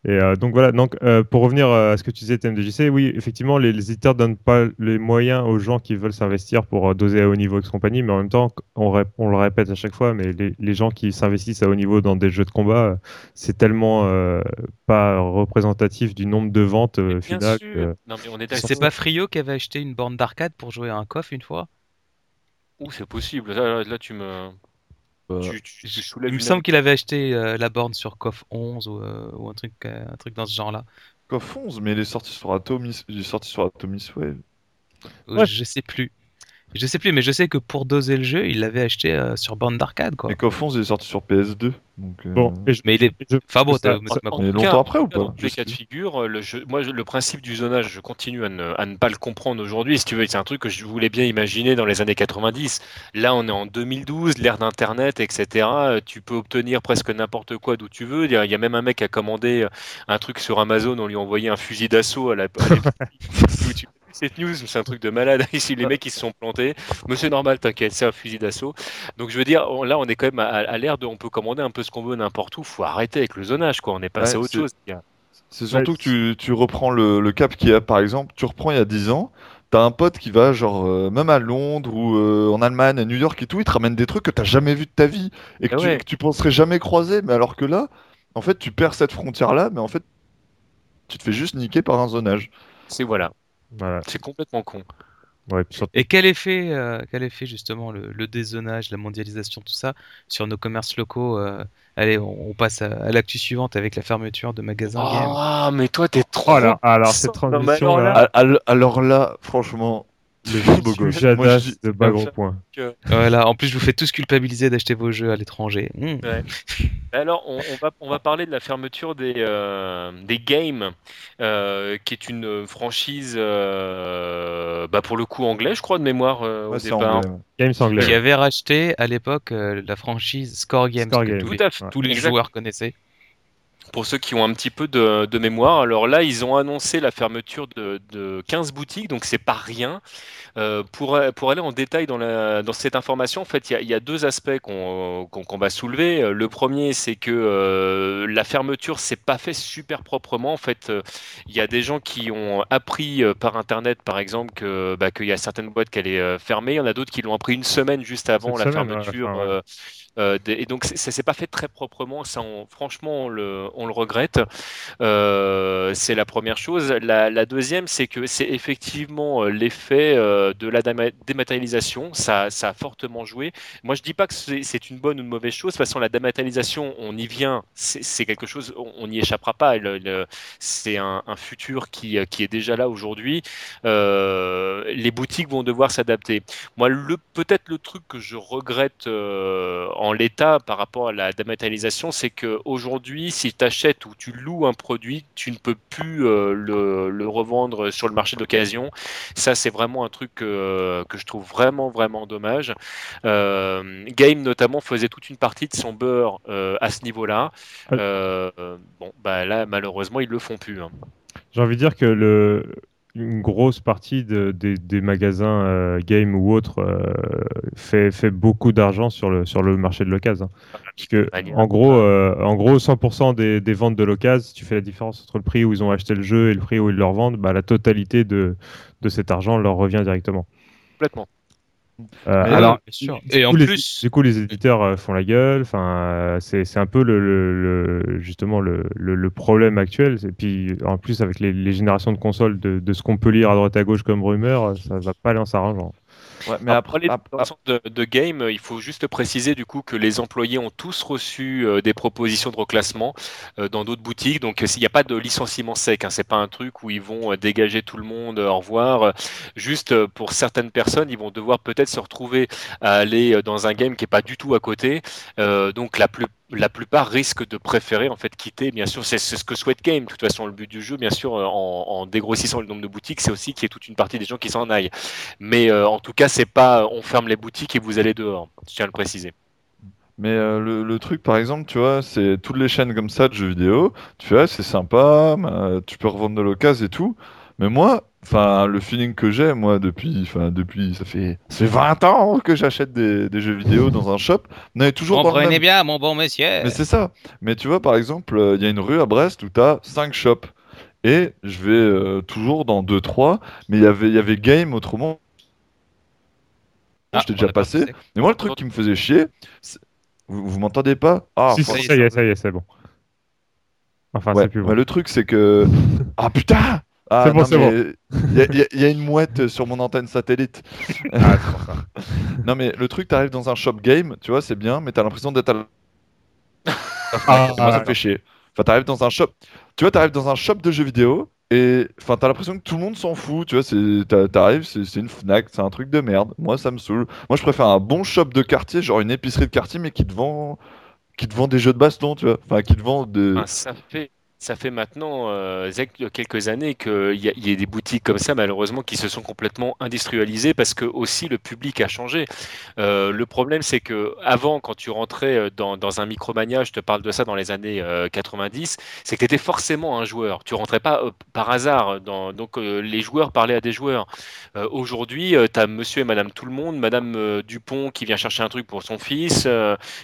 Et euh, donc voilà, donc, euh, pour revenir euh, à ce que tu disais, TMDJC, oui, effectivement, les, les éditeurs donnent pas les moyens aux gens qui veulent s'investir pour euh, doser à haut niveau et compagnie, mais en même temps, on, le répète à chaque fois, mais les, les gens qui s'investissent à haut niveau dans des jeux de combat, euh, c'est tellement euh, pas représentatif du nombre de ventes euh, finales. mais. C'est pas Frio qui avait acheté une borne d'arcade pour jouer à un coff une fois? Ouh, c'est possible. Là, là, là, tu me. Bah, Tu, tu- tu soulèves Il me semble qu'il avait acheté euh, la borne sur KOF 11 ou, euh, ou un, truc, euh, un truc dans ce genre-là. Coff 11, mais il est sorti sur Atomis, il est sorti sur Atomis Wave. Ouais. Je sais plus. Je sais plus, mais je sais que pour doser le jeu, il l'avait acheté euh, sur borne d'arcade, quoi. Et Coff 11, il est sorti sur PS2. Donc, euh, Bon, et je- Mais il est. je- Enfin bon, ça- t'as- ça- Mais longtemps après ou Dans pas les cas de figure, le, jeu- moi, je- le principe du zonage, je continue à ne, à ne pas le comprendre aujourd'hui. Si tu veux, c'est un truc que je voulais bien imaginer dans les années 90. Là, on est en 2012, l'ère d'Internet, etc. Euh, Tu peux obtenir presque n'importe quoi d'où tu veux. Il y, a, même un mec qui a commandé euh, un truc sur Amazon, on lui a envoyé un fusil d'assaut à la. cette news, c'est un truc de malade. Ici, les mecs, ils se sont plantés. Mais c'est normal, t'inquiète, c'est un fusil d'assaut. Donc, je veux dire, on- là, on est quand même à, à l'ère de. On peut commander un peu ce qu'on veut n'importe où. Faut arrêter avec le zonage, quoi. On est passé Ouais, à autre c'est- chose. C'est surtout Ouais, que tu, tu reprends le, le cap qu'il y a, par exemple, tu reprends il y a 10 ans, t'as un pote qui va, genre, euh, même à Londres ou euh, en Allemagne, à New York et tout, il te ramène des trucs que t'as jamais vu de ta vie et que, Ah tu, ouais. que tu penserais jamais croiser, mais alors que là, en fait, tu perds cette frontière-là, mais en fait, tu te fais juste niquer par un zonage. C'est voilà. Voilà. C'est complètement con. Ouais, puis surtout- Et quel effet, euh, quel effet justement le, le dézonage, la mondialisation, tout ça, sur nos commerces locaux euh, Allez, on, on passe à, à l'actu suivante avec la fermeture de magasins. Ah, mais toi, t'es trop. Oh là, alors cette non, transition alors là, Alors là, franchement, le beau gosse. dis- de bas gros point. Voilà, en plus, je vous fais tous culpabiliser d'acheter vos jeux à l'étranger. Mmh. Alors, on, on va, on va parler de la fermeture des, euh, des games, euh, qui est une franchise, euh, bah, pour le coup anglais, je crois, de mémoire euh, au départ. anglais, ouais. Games anglais. Qui avait racheté à l'époque euh, la franchise Score Games, Score que Games. tous les, Tout à fait. Ouais. tous les Exact. joueurs connaissaient. Pour ceux qui ont un petit peu de, de mémoire, alors là, ils ont annoncé la fermeture de, de 15 boutiques, donc c'est pas rien. Euh, pour, pour aller en détail dans, la, dans cette information, en fait, il y a, il y a deux aspects qu'on va soulever. Euh, Le premier, c'est que euh, la fermeture, c'est pas fait super proprement. En fait, euh, il y a des gens qui ont appris par Internet, par exemple, bah, qu'il y a certaines boîtes qui allaient fermer. Il y en a d'autres qui l'ont appris une semaine juste avant Cette la semaine, ouais, fermeture. enfin, ouais. Euh, et donc ça s'est pas fait très proprement. Ça, franchement, on le, regrette. Euh, c'est la première chose. La, deuxième, c'est que c'est effectivement euh, l'effet de la déma- dématérialisation. Ça, ça a fortement joué. Moi, je dis pas que c'est une bonne ou une mauvaise chose. De toute façon, la dématérialisation, on y vient. C'est quelque chose, on n'y échappera pas. C'est un, futur qui, qui est déjà là aujourd'hui. Les boutiques vont devoir s'adapter. Moi, peut-être le truc que je regrette euh, en l'état par rapport à la dématérialisation, c'est que aujourd'hui, si tu achètes ou tu loues un produit, tu ne peux plus euh, le, le revendre sur le marché d'occasion. Ça, c'est vraiment un truc que, que je trouve vraiment, vraiment dommage. Euh, Game, notamment, faisait toute une partie de son beurre euh, à ce niveau-là. Bon, bah là, malheureusement, ils le font plus. hein. J'ai envie de dire que le, une grosse partie de- des, des magasins euh, game ou autres euh, fait, fait beaucoup d'argent sur le, sur le marché de l'occasion. Parce que, manière. en gros, euh, en gros 100% des, des ventes de l'occasion, si tu fais la différence entre le prix où ils ont acheté le jeu et le prix où ils le revendent, bah, la totalité de, de cet argent leur revient directement. Complètement. Euh, alors, bien sûr. du Et en coup, les- plus- du coup, les éditeurs euh, font la gueule. Enfin, euh, c'est c'est un peu le, le- le- justement le, le- le problème actuel. Et puis, en plus, avec les, les générations de consoles, de, de ce qu'on peut lire à droite à gauche comme rumeur, ça va pas aller en s'arrangeant. Ouais, mais Après, les de, de game, il faut juste préciser du coup que les employés ont tous reçu euh, des propositions de reclassement euh, dans d'autres boutiques. Donc euh, il n'y a pas de licenciement sec. Hein, c'est pas un truc où ils vont euh, dégager tout le monde. au revoir. Juste pour certaines personnes, ils vont devoir peut-être se retrouver à aller dans un game qui est pas du tout à côté. Donc la plus la plupart risquent de préférer en fait quitter. Bien sûr, c'est ce que souhaite Game. De toute façon, le but du jeu, bien sûr, euh, en, dégrossissant le nombre de boutiques, c'est aussi qu'il y ait toute une partie des gens qui s'en aillent. Mais euh, en tout cas, c'est pas on ferme les boutiques et vous allez dehors. Je tiens à le préciser. Mais euh, le, le truc, par exemple, tu vois, c'est toutes les chaînes comme ça de jeux vidéo. Tu ah, c'est sympa, bah, tu peux revendre de l'occasion et tout. Mais moi, enfin, le feeling que j'ai, moi, depuis, enfin, depuis, ça fait, ça fait 20 ans que j'achète des, des jeux vidéo dans un shop. On est toujours dans le Comprenez même- bien, mon bon monsieur. Mais c'est ça. Mais tu vois, par exemple, euh, il y a une rue à Brest où tu as 5 shops. Et je vais euh, toujours dans 2-3. Mais il y avait- il y avait Game autrement. Ah, je t'ai déjà passé. passé. Mais moi, le truc qui me faisait chier, vous, vous m'entendez pas? Ah, si, ça y est, ça y est, c'est bon. Enfin, ouais. c'est plus bon. Le truc, c'est que. Ah putain ah, C'est bon, non, c'est mais Il y, a- y y une mouette sur mon antenne satellite. Ah, ça. non, mais le truc, t'arrives dans un shop game, tu vois, c'est bien, mais t'as l'impression d'être à la. Ah, Moi, ça me fait chier. Enfin, t'arrives dans un shop. Tu vois, t'arrives dans un shop de jeux vidéo et enfin, t'as l'impression que tout le monde s'en fout. Tu vois, t'arrives, c'est c'est une Fnac, c'est un truc de merde. Moi, ça me saoule. Moi, je préfère un bon shop de quartier, genre une épicerie de quartier, mais qui te vend, qui te vend des jeux de baston, tu vois. Enfin, qui te vend de. Ah, ça fait ça fait maintenant euh, quelques années qu'il y, y a des boutiques comme ça, malheureusement, qui se sont complètement industrialisées parce que aussi le public a changé. Euh, le problème, c'est que avant, quand tu rentrais euh, dans, un Micromania, je te parle de ça dans les années euh, 90, c'est que tu étais forcément un joueur. Tu rentrais pas par hasard. Donc les joueurs parlaient à des joueurs. Aujourd'hui, tu as monsieur et madame tout le monde, madame Dupont qui vient chercher un truc pour son fils,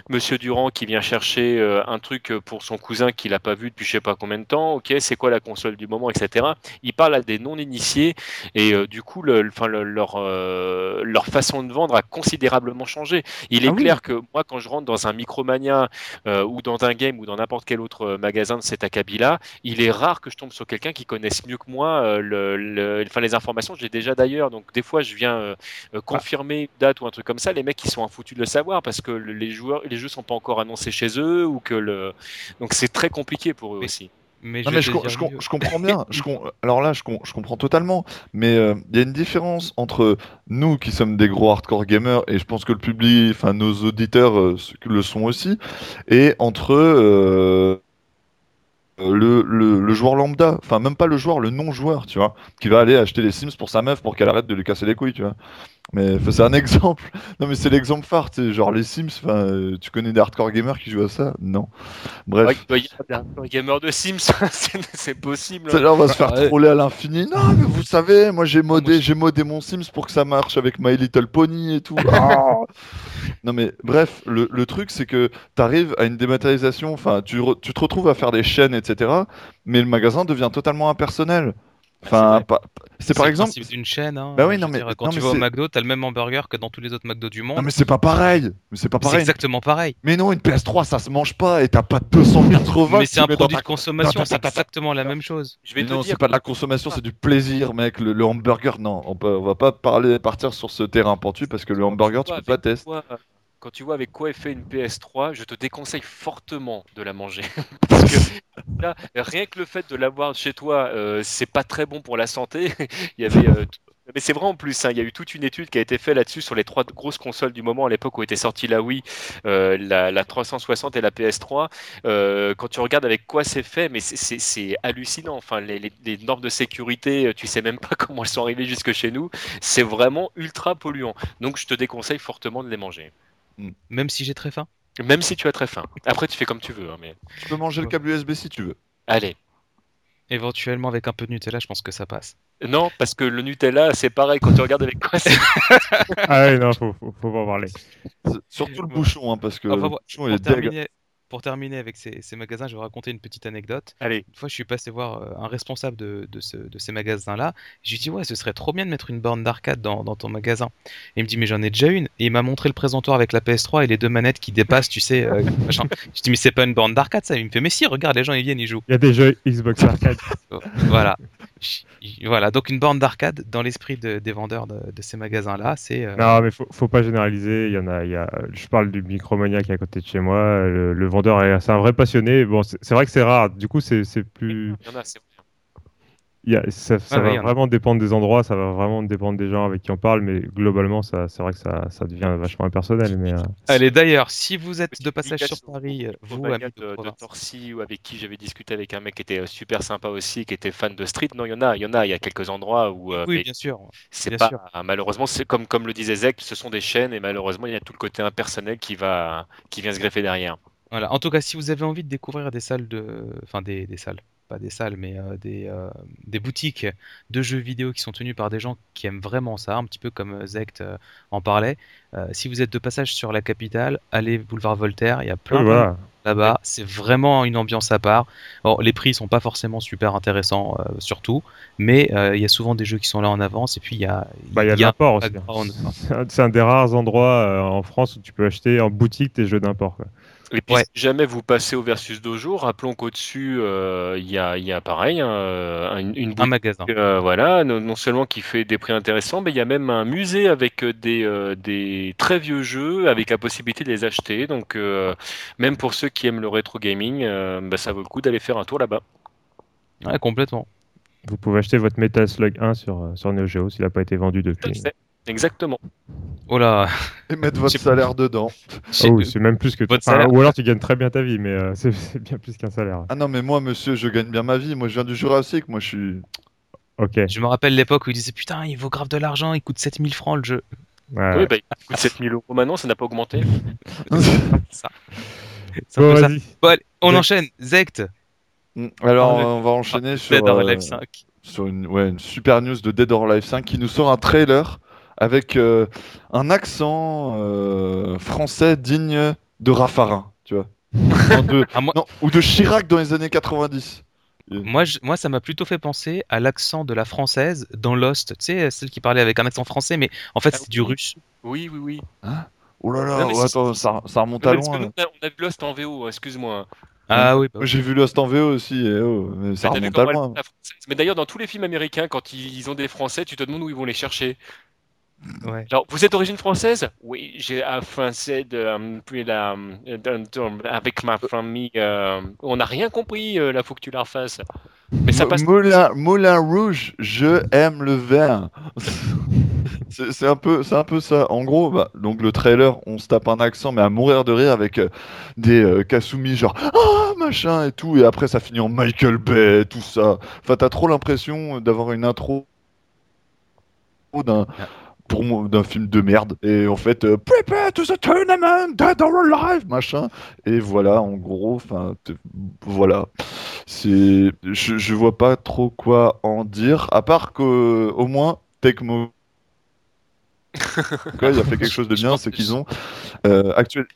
monsieur Durand qui vient chercher un truc pour son cousin qu'il n'a pas vu depuis je sais pas combien de temps, ok, c'est quoi la console du moment, etc. Ils parlent à des non-initiés et euh, du coup, le, le- enfin, le- leur, euh, leur façon de vendre a considérablement changé. Il est Ah oui. clair que moi, quand je rentre dans un Micromania euh, ou dans un game ou dans n'importe quel autre magasin de cet acabit-là, il est rare que je tombe sur quelqu'un qui connaisse mieux que moi le, le- enfin, les informations. Je l'ai déjà d'ailleurs, donc des fois, je viens confirmer une date ou un truc comme ça. Les mecs, ils sont infoutus de le savoir parce que le- les joueurs, les jeux sont pas encore annoncés chez eux ou que le, donc c'est très compliqué pour eux Mais- aussi. Mais Non je mais je, comprends bien. Alors là, je, com- je comprends totalement. Mais euh, il y a une différence entre nous qui sommes des gros hardcore gamers et je pense que le public, enfin nos auditeurs euh, le sont aussi, et entre euh, le, le, le joueur lambda, enfin même pas le joueur, le non-joueur, tu vois, qui va aller acheter les Sims pour sa meuf pour qu'elle arrête de lui casser les couilles, tu vois. Mais c'est un exemple. Non mais c'est l'exemple phare, tu sais, genre les Sims. Enfin, euh, tu connais des hardcore gamers qui jouent à ça? Non. Bref. Ouais, il y avoir des gamers de Sims, c'est possible. Ça, là, on va se faire Ouais. troller à l'infini. Non, mais vous savez, moi j'ai modé, j'ai modé mon Sims pour que ça marche avec My Little Pony et tout. Ah non, mais bref, le, le truc c'est que tu arrives à une dématérialisation, enfin, tu, tu te retrouves à faire des chaînes, etc. Mais le magasin devient totalement impersonnel. Enfin, vrai. pas- c'est par le exemple. principe d'une chaîne. hein. Bah oui, non, mais- dire, quand non, tu mais vas au c'est- McDo, t'as le même hamburger que dans tous les autres McDo du monde. Non, mais c'est pas pareil. Mais c'est pas C'est pareil. exactement pareil. Mais non, une PS3, ça se mange pas et t'as pas 280 Mais c'est un produit de consommation, c'est exactement la même chose. Je vais non, c'est pas de la consommation, c'est du plaisir, mec. Le, le hamburger, non, on, peut, on va pas parler, partir sur ce terrain pentu parce que le hamburger, tu peux pas tester. Quand tu vois avec quoi est fait une PS3, je te déconseille fortement de la manger. Parce que là, rien que le fait de l'avoir chez toi, euh, c'est pas très bon pour la santé. Euh, mais c'est vrai en plus, hein, il y a eu toute une étude qui a été faite là-dessus sur les trois grosses consoles du moment à l'époque où était sortie la Wii, euh, la, la 360 et la PS3. Euh, quand tu regardes avec quoi c'est fait, mais c'est- hallucinant. Enfin, les, les- normes de sécurité, tu sais même pas comment elles sont arrivées jusque chez nous. C'est vraiment ultra polluant. Donc je te déconseille fortement de les manger. Même si j'ai très faim. Même si tu as très faim. Après, tu fais comme tu veux. hein, mais Tu peux manger le câble USB si tu veux. allez. Éventuellement, avec un peu de Nutella, je pense que ça passe. Non, parce que le Nutella, c'est pareil quand tu regardes avec quoi c'est. Ah ouais, non, faut, faut, faut pas en parler. Surtout le bouchon, hein, parce que Enfin, le bon, bouchon, il est pour, deg. terminer, pour terminer avec ces, ces magasins, je vais raconter une petite anecdote. Allez. Une fois, je suis passé voir euh, un responsable de, de, ce- de ces magasins-là. Je lui ai dit, ouais, ce serait trop bien de mettre une borne d'arcade dans, dans ton magasin. Et il me dit, mais j'en ai déjà une. Et il m'a montré le présentoir avec la PS3 et les deux manettes qui dépassent, tu sais. euh, machin. Je dis, mais c'est pas une borne d'arcade, ça. Il me fait, mais si, regarde, les gens, ils viennent, ils jouent. Il y a des jeux Xbox Arcade. Voilà. Voilà, donc une borne d'arcade dans l'esprit de- des vendeurs de, de ces magasins-là, c'est. euh, Non, mais faut, faut pas généraliser. Il y en a, il y a, je parle du Micromania qui est à côté de chez moi. Le, le vendeur, est- c'est un vrai passionné. Bon, c'est vrai que c'est rare. Du coup, c'est c'est plus. Il y en a, c'est ça ça Ah va vraiment dépendre des endroits. Ça va vraiment dépendre des gens avec qui on parle. Mais globalement, ça, c'est vrai que ça, ça devient vachement impersonnel. Mais euh, Allez, d'ailleurs, si vous êtes de passage sur Paris, euh, vous, amis de de. Torcy, ou avec qui j'avais discuté avec un mec qui était euh, super sympa aussi, qui était fan de street. Non, il y en a, il y en a. Il y a quelques endroits où. euh, Oui, bien sûr. c'est bien pas. sûr. Malheureusement, c'est comme comme le disait Zek, ce sont des chaînes et malheureusement, il y a tout le côté impersonnel qui va qui vient se greffer derrière. Voilà. En tout cas, si vous avez envie de découvrir des salles de, enfin des, des salles, pas des salles, mais euh, des, euh, des boutiques de jeux vidéo qui sont tenues par des gens qui aiment vraiment ça, un petit peu comme euh, Zect en parlait. si vous êtes de passage sur la capitale, allez boulevard Voltaire, il y a plein oui, de voilà. là-bas. C'est vraiment une ambiance à part. Les prix sont pas forcément super intéressants, surtout, mais il y a souvent des jeux qui sont là en avance et puis il y a, Bah, y a l'import aussi. background. C'est un, des rares endroits en France où tu peux acheter en boutique tes jeux d'import. Et puis, Ouais. si jamais vous passez au Versus Dojo, rappelons qu'au-dessus, euh, il y, a, il y a pareil, hein, euh, une, une Un magasin. euh, voilà, non, non seulement qui fait des prix intéressants, mais il y a même un musée avec des, euh, des très vieux jeux, avec la possibilité de les acheter. Donc, euh, même pour ceux qui aiment le rétro gaming, euh, bah, ça vaut le coup d'aller faire un tour là-bas. Ouais, complètement. Vous pouvez acheter votre Metal Slug 1 sur, sur Neo Geo s'il n'a pas été vendu depuis. Exactement. Oh là, Et mettre votre salaire dedans. Ah oui, c'est même plus que Votre enfin, salaire. Ou alors tu gagnes très bien ta vie, mais euh, c'est bien plus qu'un salaire. Ah non, mais moi, monsieur, je gagne bien ma vie. Moi, je viens du Jurassique. Moi, je suis. Ok. Je me rappelle l'époque où ils disaient putain, il vaut grave de l'argent, il coûte 7000 francs le jeu. Ouais, Oui, bah, il coûte 7000 euros maintenant, ça n'a pas augmenté. Ça. C'est un Bon, peu ça. Bon, allez, on Zect. enchaîne. Zect, Alors, Ah, on va enchaîner sur, Dead or euh, Alive 5. sur une, ouais, une super news de Dead or Alive 5 qui nous sort un trailer avec euh, un accent euh, français digne de Raffarin, tu vois. De- Ah, moi- non, ou de Chirac dans les années 90. Moi, je- moi, ça m'a plutôt fait penser à l'accent de la française dans Lost. Tu sais, celle qui parlait avec un accent français, mais en fait, Ah c'est du oui. russe. Oui, oui, oui. Oh là là, Non, attends, ça, ça remonte à loin. nous, on a, vu Lost en VO, excuse-moi. Ah oui, bah Moi, J'ai vu Lost en VO aussi, et oh, mais ça remonte à loin. Mais d'ailleurs, dans tous les films américains, quand ils ont des Français, tu te demandes où ils vont les chercher. Ouais. Genre, vous êtes d'origine française? Oui, j'ai un français de, euh, puis la, euh, avec ma famille. euh, on n'a rien compris, euh, là, faut que tu la refasses. Mais ça Mo- passe. Moulin, Moulin Rouge, je aime le vin. c'est c'est un peu, c'est un peu ça. En gros, bah, donc le trailer, on se tape un accent, mais à mourir de rire avec euh, des euh, Kasumi genre ah machin et tout, et après ça finit en Michael Bay, tout ça. Enfin, t'as trop l'impression d'avoir une intro d'un pour moi d'un film de merde et en fait euh, prepare to the tournament dead or alive machin et voilà en gros enfin voilà c'est je, je vois pas trop quoi en dire à part que au moins Tecmo quoi, il a fait quelque chose de bien c'est qu'ils ont euh, actuel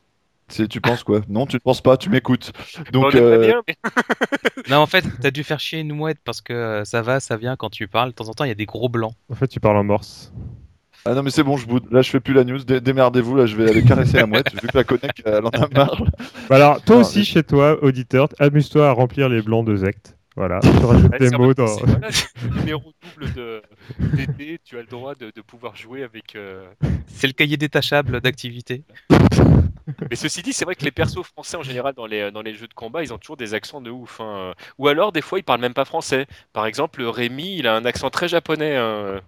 C'est- Tu penses quoi? Non, tu ne penses pas, tu m'écoutes. Donc, euh, bien, mais- Non, en fait, t'as dû faire chier une mouette parce que euh, ça va, ça vient quand tu parles. De temps en temps, il y a des gros blancs. En fait, tu parles en morse. Ah non, mais c'est bon, je boude. Là, je fais plus la news. Dé- Démerdez-vous, là, je vais aller caresser la mouette, vu que la connect, elle en a marre. Bah alors, toi Non, aussi, mais- chez toi, auditeur, amuse-toi à remplir les blancs de Zect. Voilà, tu rajoutes Ouais, des mots dans... voilà, c'est le numéro double de d'été, tu as le droit de, de pouvoir jouer avec. euh, C'est le cahier détachable d'activité. Mais ceci dit, c'est vrai que les persos français en général dans les, dans les jeux de combat, ils ont toujours des accents de ouf. hein. Ou alors, des fois, ils parlent même pas français. Par exemple, Rémi, il a un accent très japonais. hein.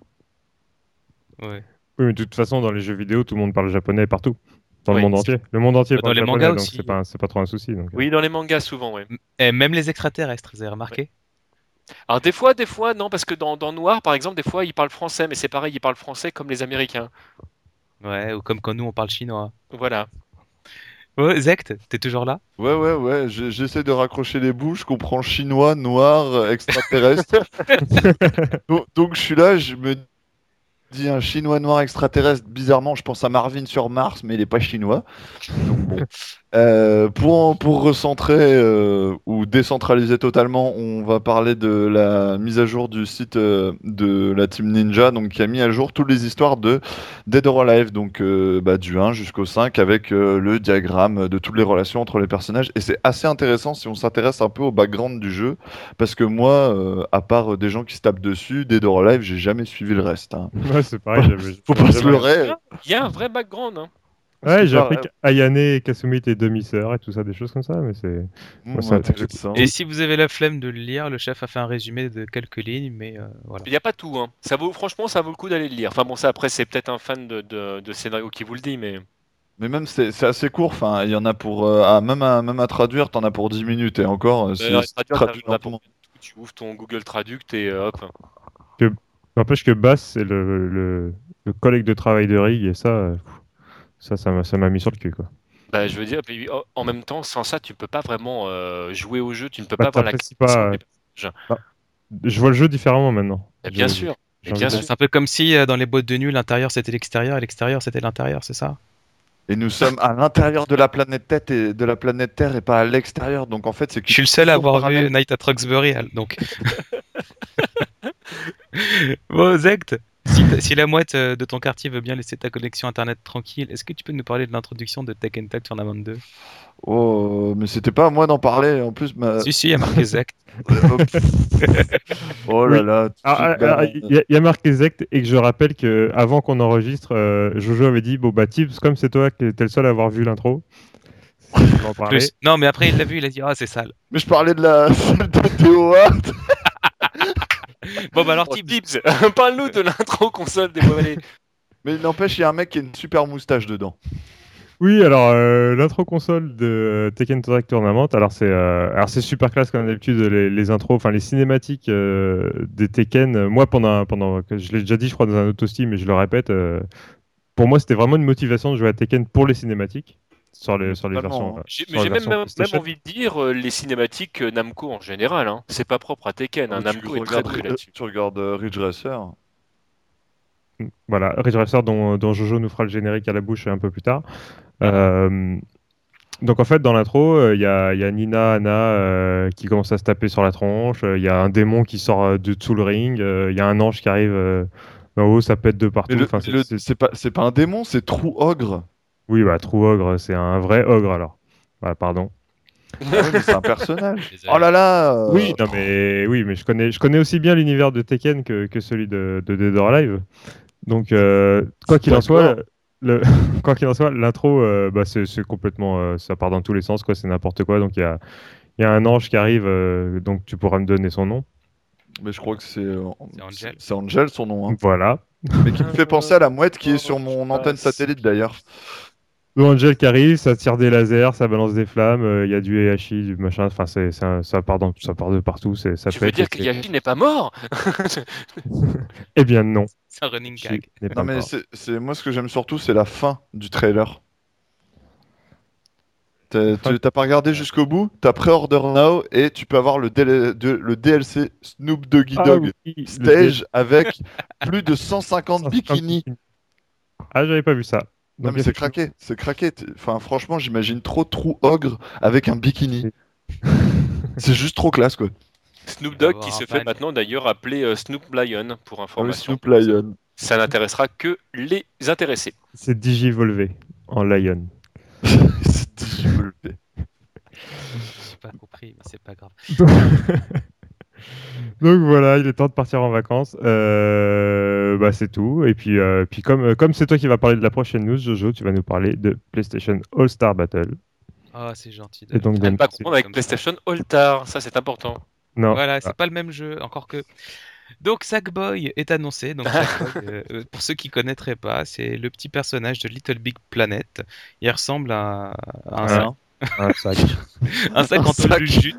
Ouais. Oui, mais de toute façon, dans les jeux vidéo, tout le monde parle japonais partout. Dans Oui, le monde entier. Le monde entier Dans parle les japonais, mangas donc aussi. c'est pas, c'est pas trop un souci. Donc, euh. Oui, dans les mangas, souvent, ouais. Et même les extraterrestres, vous avez remarqué? Alors, des fois, des fois, non, parce que dans, dans Noir, par exemple, des fois, ils parlent français, mais c'est pareil, ils parlent français comme les Américains. Ouais, ou comme quand nous on parle chinois. Voilà. Ouais, Zect, t'es toujours là? Ouais, ouais, ouais, j'ai- j'essaie de raccrocher les bouches, je comprends chinois, noir, extraterrestre. donc, donc, je suis là, je me dis un chinois noir extraterrestre. Bizarrement, je pense à Marvin sur Mars, mais il est pas chinois. Euh, pour, pour recentrer euh, ou décentraliser totalement, on va parler de la mise à jour du site euh, de la Team Ninja, donc qui a mis à jour toutes les histoires de Dead or Alive, donc euh, bah, du 1 jusqu'au 5, avec euh, le diagramme de toutes les relations entre les personnages. Et c'est assez intéressant si on s'intéresse un peu au background du jeu, parce que moi, euh, à part des gens qui se tapent dessus, Dead or Alive, j'ai jamais suivi le reste. hein. Ouais, c'est pareil. j'avais- Faut pas se leurrer. Il y a un vrai background. Hein. Ouais, j'ai appris qu'Ayane et Kasumi étaient demi-sœurs et tout ça, des choses comme ça, mais c'est. Mmh, intéressant. Et si vous avez la flemme de le lire, le chef a fait un résumé de quelques lignes, mais euh, voilà. Il n'y a pas tout. Hein. Ça vaut, franchement, ça vaut le coup d'aller le lire. Enfin, bon, ça, après, c'est peut-être un fan de, de, de scénario qui vous le dit, mais. Mais même c'est c'est assez court, enfin, il y en a pour euh, à- même à même à traduire, t'en as pour 10 minutes et encore euh, Euh, traduire. Tu ouvres ton Google Traduct et euh, hop. N'empêche que Bass, c'est le, le, le collègue de travail de Rig, et ça, euh, pff, ça, ça m'a ça m'a mis sur le cul, quoi. Bah, je veux dire, puis, en- même temps, sans ça, tu peux pas vraiment euh, jouer au jeu. Tu ne peux Bah, pas avoir la pas, des- Je vois le jeu différemment maintenant. Bien Je- sûr. bien. C'est un peu comme si euh, dans les boîtes de nuit, l'intérieur c'était l'extérieur et l'extérieur c'était l'intérieur, c'est ça? Et nous sommes à l'intérieur de la planète Terre et de la planète Terre et pas à l'extérieur. Donc en fait, c'est Je suis le seul à avoir vu. Night at Roxbury, donc. bon, Zect, si, la mouette euh, de ton quartier veut bien laisser ta connexion internet tranquille, est-ce que tu peux nous parler de l'introduction de Tekken Tag Tournament 2 Oh, mais c'était pas à moi d'en parler. En plus, ma... Si, si, il y a marqué Zect. oh là Oui. là. tu- Ah, ah, ah, Il y, a- il y a marqué Zect et que je rappelle que avant qu'on enregistre, euh, Jojo avait dit bon bah Tibbs, comme c'est toi qui étais le seul à avoir vu l'intro. Non, mais après il l'a vu, il a dit Ah, c'est sale. Mais je parlais de la celle de Théo Hart. Bon, bah alors, Oh, Tibbs, Tibbs, parle-nous de l'intro console des Bois-Vallées. Mais il n'empêche, il y a un mec qui a une super moustache dedans. Oui, alors euh, l'intro console de euh, Tekken Tag Tournament, alors c'est euh, alors c'est super classe comme d'habitude les, les intros, enfin les cinématiques euh, des Tekken. Moi pendant pendant que je l'ai déjà dit, je crois dans un Steam, mais je le répète, euh, pour moi c'était vraiment une motivation de jouer à Tekken pour les cinématiques sur les sur les versions. euh, J'ai sur j'ai même, même, envie de dire euh, les cinématiques euh, Namco en général. Hein. C'est pas propre à Tekken. hein. Tu Namco est très regardes, Ridge- là-dessus. tu regardes euh, Ridge Racer. Voilà, Ridge Racer dont, dont Jojo nous fera le générique à la bouche un peu plus tard. Euh, donc en fait dans l'intro, euh, il y, a, il y a Nina, Anna euh, qui commence à se taper sur la tronche, euh, il y a un démon qui sort euh, de dessous le ring, euh, il y a un ange qui arrive euh, d'en haut, ça pète de partout. Le- Enfin, le- c'est pas, c'est pas un démon, c'est Trou Ogre. Oui, bah Trou Ogre, c'est un vrai ogre alors. Voilà, pardon. Ah oui, c'est un personnage. Oh là là. euh, Oui, non mais oui, mais je connais, je connais aussi bien l'univers de Tekken que, que celui de, de Dead or Alive. Donc euh, quoi qu'il en soit, le, quoi qu'il en soit, l'intro, euh, bah, c'est complètement, euh, ça part dans tous les sens, quoi. C'est n'importe quoi. Donc il y a, il y a un ange qui arrive, euh, donc tu pourras me donner son nom. Mais je crois que c'est euh, C'est Angel. C'est Angel son nom. hein. Voilà. Mais qui me fait penser à la mouette qui est sur mon antenne satellite d'ailleurs. Le Angel qui arrive, ça tire des lasers, ça balance des flammes. euh, Il y a du Heihachi, du machin. Enfin, c'est, ça part dans, ça part de partout. C'est, ça Tu veux dire que Yashi n'est pas mort Eh bien non. c'est un running gag. Non mais c'est c'est- moi ce que j'aime surtout c'est la fin du trailer. T'as pas regardé jusqu'au bout T'as pré-order now et tu peux avoir le, DL de- le DLC Snoop Doggy Ah oui, le stage avec plus de 150 bikinis. Ah, j'avais pas vu ça. Non, mais c'est craqué, c'est craqué. Enfin, franchement, j'imagine trop Trou Ogre avec un bikini. c'est juste trop classe, quoi. Snoop Dogg qui se fait maintenant d'ailleurs appeler euh, Snoop Lion pour Ah oui, information. Snoop Lion. Ça n'intéressera que les intéressés. C'est digivolvé en Lion. c'est digivolvé. J'ai pas compris, mais c'est pas grave. Donc voilà, il est temps de partir en vacances. Euh, bah, c'est tout. Et puis, euh, puis comme comme c'est toi qui vas parler de la prochaine news, Jojo, tu vas nous parler de PlayStation All Star Battle. Ah, c'est gentil. de Et donc, pas confondre avec. PlayStation All-Star, ça c'est important. Non, Voilà, c'est pas le même jeu, encore que. Donc Sackboy est annoncé. Donc Sackboy, euh, euh, pour ceux qui connaîtraient pas, c'est le petit personnage de Little Big Planet. Il ressemble à, à un Ouais. Un sac. un sac Un en sac. de jute.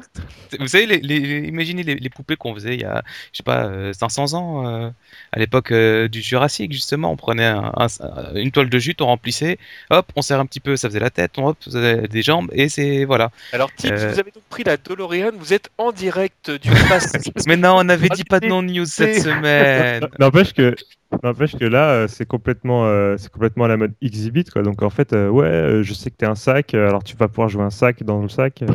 Vous savez, les, les- imaginez les, les poupées qu'on faisait il y a, je sais pas, euh, 500 ans, euh, à l'époque euh, du Jurassique justement. On prenait un- un- une toile de jute, on remplissait, hop, on serre un petit peu, ça faisait la tête, on hop, ça faisait des jambes, et c'est voilà. Alors Tips, Euh. vous avez donc pris la DeLorean, vous êtes en direct du passé. Mais non, on avait dit pas de non-news cette semaine. N'empêche que, n'empêche que là, euh, c'est complètement, euh, c'est complètement à la mode exhibit, quoi. Donc en fait, euh, ouais, euh, je sais que t'es un sac, alors tu vas pouvoir jouer un sac dans le sac. euh.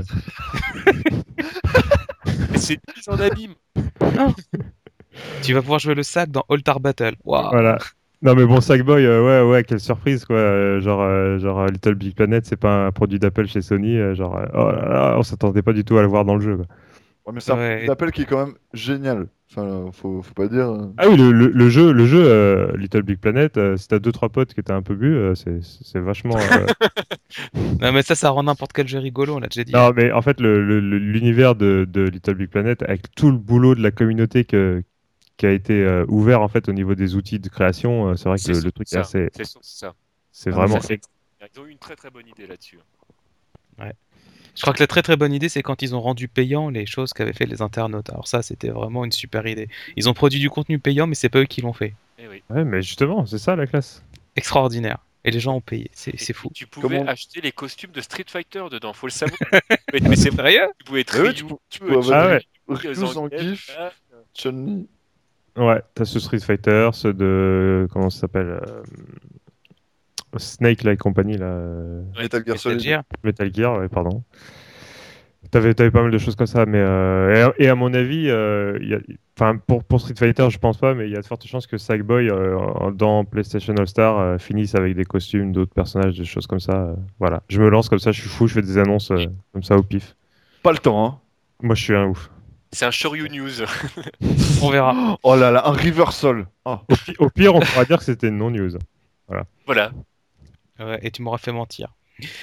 Mais c'est une mise en abîme. Tu vas pouvoir jouer le sac dans Altar Battle. Waouh. Voilà. Non mais bon, Sackboy, euh, ouais, ouais, quelle surprise, quoi. Euh, genre, euh, genre Little Big Planet, c'est pas un produit d'Apple chez Sony. euh, genre, euh, oh là là, on s'attendait pas du tout à le voir dans le jeu. Quoi. Ouais, mais c'est un Ouais. produit d'appel qui est quand même génial. Enfin, faut, faut pas dire. euh. Ah oui, le, le- le jeu, le jeu euh, Little Big Planet, euh, si t'as deux trois potes qui étaient un peu bu, euh, c'est vachement. euh, Non, mais ça, ça rend n'importe quel jeu rigolo, on l'a déjà dit. Non, mais en fait, l'univers de, de Little Big Planet, avec tout le boulot de la communauté que- qui a été euh, ouvert en fait au niveau des outils de création, euh, c'est vrai que le, truc est ça. assez, C'est c'est Ah, vraiment. ça, c'est- Ils ont eu une très très bonne idée là-dessus. Je crois que la très très bonne idée, c'est quand ils ont rendu payant les choses qu'avaient fait les internautes. Alors ça, c'était vraiment une super idée. Ils ont produit du contenu payant, mais c'est pas eux qui l'ont fait. Eh oui. Ouais, mais justement, c'est ça la classe. Extraordinaire. Et les gens ont payé. C'est fou. Tu pouvais Comment- acheter les costumes de Street Fighter dedans, faut le savoir. mais mais c'est vrai, tu pouvais être Ryu, tu Ah Ryu, Ryu, Zangief, ah, Chun-Li. Ouais, t'as ce Street Fighter, ceux de. Comment ça s'appelle euh, Snake là et compagnie, là. Metal Gear Solid. Metal Gear, ouais, pardon. T'avais, t'avais pas mal de choses comme ça, mais. euh, et, à, et à mon avis, euh, il y a- enfin, pour, pour Street Fighter, je pense pas, mais il y a de fortes chances que Sackboy, euh, dans PlayStation All-Star, euh, finisse avec des costumes d'autres personnages, des choses comme ça. euh, voilà. Je me lance comme ça, je suis fou, je fais des annonces euh, comme ça au pif. Pas le temps, hein. Moi, je suis un ouf. C'est un Shoryu News. On verra. Oh là là, un Reversal. Oh. Au, pi- au pire, on pourra dire que c'était une non-news. voilà. Ouais, et tu m'auras fait mentir.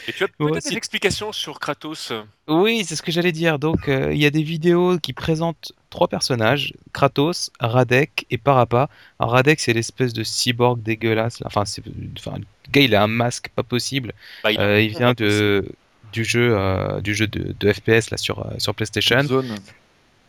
Et tu as Ouais, peut-être si- des explications sur Kratos Oui, c'est ce que j'allais dire. Donc, euh, il y a des vidéos qui présentent trois personnages Kratos, Radek et Parappa. Alors, Radek, c'est l'espèce de cyborg dégueulasse. Enfin, c'est, enfin, le gars, il a un masque pas possible. Bah, il Euh, il vient de, du jeu, euh, du jeu de, de FPS là, sur, euh, sur PlayStation. Zone.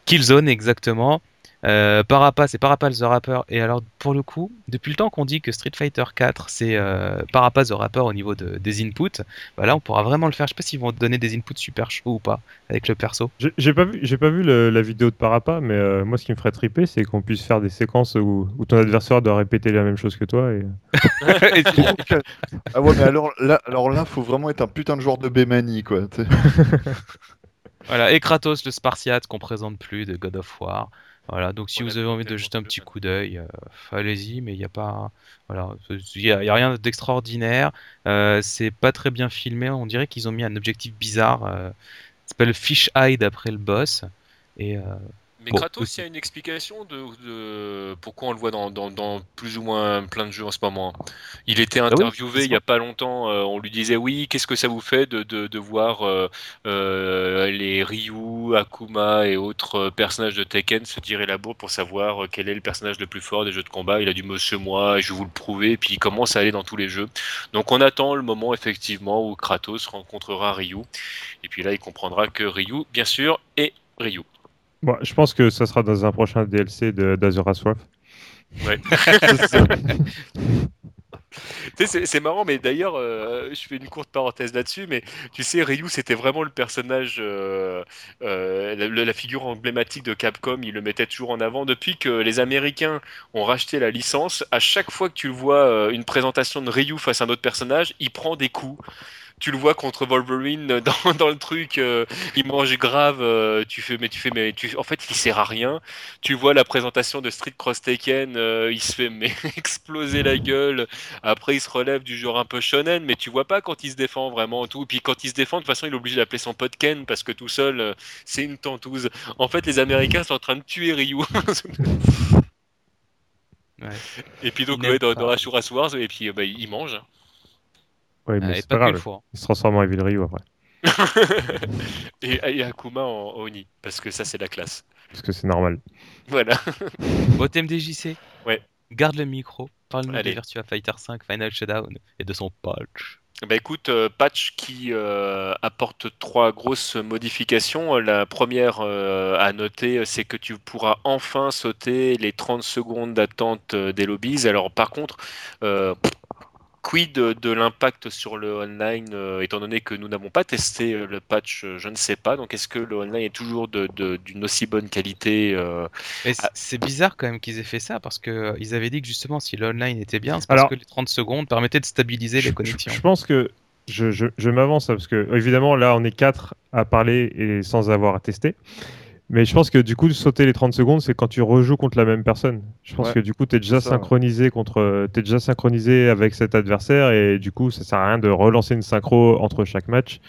Killzone, exactement. Euh, Parappa, c'est Parappa the Rapper. Et alors, pour le coup, depuis le temps qu'on dit que Street Fighter 4, c'est euh, Parappa the Rapper au niveau de, des inputs, bah là, on pourra vraiment le faire. Je sais pas s'ils vont te donner des inputs super chauds ou pas avec le perso. J'ai pas vu, j'ai pas vu le- la vidéo de Parappa, mais euh, moi, ce qui me ferait triper, c'est qu'on puisse faire des séquences où, où ton adversaire doit répéter la même chose que toi. Et... Ah ouais, mais alors là, alors là, faut vraiment être un putain de joueur de Bemani, quoi. Voilà, et Kratos, le Spartiate qu'on présente plus de God of War. Voilà, donc si vous avez envie de jeter un petit coup d'œil, euh, allez-y, mais il n'y a pas, voilà, il y a, il y a rien d'extraordinaire. Euh, c'est pas très bien filmé. On dirait qu'ils ont mis un objectif bizarre. Euh, ça s'appelle Fish Eye d'après le boss. Et euh, Mais Bon, Kratos, aussi. il y a une explication de, de pourquoi on le voit dans, dans- dans plus ou moins plein de jeux en ce moment. Il était oui, interviewé il y a pas longtemps. euh, on lui disait oui, qu'est-ce que ça vous fait de, de, de voir euh, euh, les Ryu, Akuma et autres personnages de Tekken se tirer la bourre pour savoir quel est le personnage le plus fort des jeux de combat? Il a dit Monsieur moi, et je vais vous le prouver. Et puis il commence à aller dans tous les jeux. Donc on attend le moment effectivement où Kratos rencontrera Ryu. Et puis là, il comprendra que Ryu, bien sûr, est Ryu. Bon, je pense que ça sera dans un prochain DLC de d'Azura's Wrath. Ouais. C'est marrant, mais d'ailleurs, euh, je fais une courte parenthèse là-dessus, mais tu sais, Ryu, c'était vraiment le personnage, euh, euh, la, figure emblématique de Capcom, il le mettait toujours en avant. Depuis que les Américains ont racheté la licence, à chaque fois que tu vois une présentation de Ryu face à un autre personnage, il prend des coups. Tu le vois contre Wolverine dans, le truc, il mange grave, tu fais, mais tu fais, mais tu, en fait, il sert à rien. Tu vois la présentation de Street Cross euh, il se fait mais, exploser la gueule. Après, il se relève du genre un peu shonen, mais tu vois pas quand il se défend vraiment tout. Puis quand il se défend, de toute façon, il est obligé d'appeler son pote Ken parce que tout seul, euh, c'est une tentouse. En fait, les Américains sont en train de tuer Ryu. Ouais. et puis donc, ouais, dans, pas. dans Ashura Wars, et puis euh, bah, il mange. Ouais, mais Ah, et c'est pas grave. fois. Il se transforme en Evil Ryu après. et, et Akuma en, en Oni, parce que ça, c'est la classe. Parce que c'est normal. Voilà. Au thème des JC. Ouais. Garde le micro. Parle-nous de. Virtua Fighter 5 Final Showdown et de son patch. Bah écoute, euh, patch qui euh, apporte trois grosses modifications. La première euh, à noter, c'est que tu pourras enfin sauter les 30 secondes d'attente des lobbies. Alors par contre, quid de, l'impact sur le online, euh, étant donné que nous n'avons pas testé euh, le patch, euh, je ne sais pas. Donc est-ce que le online est toujours d'une aussi bonne qualité euh, c'est bizarre quand même qu'ils aient fait ça parce que euh, ils avaient dit que justement si l'online était bien, c'est parce Alors- que les 30 secondes permettaient de stabiliser Je- les connexions. Je, pense que je, je- je m'avance hein, parce que évidemment là on est quatre à parler et sans avoir à tester. Mais je pense que du coup sauter les 30 secondes c'est quand tu rejoues contre la même personne. Je pense Ouais, que du coup tu es déjà ouais. synchronisé contre t'es déjà synchronisé avec cet adversaire et du coup ça sert à rien de relancer une synchro entre chaque match.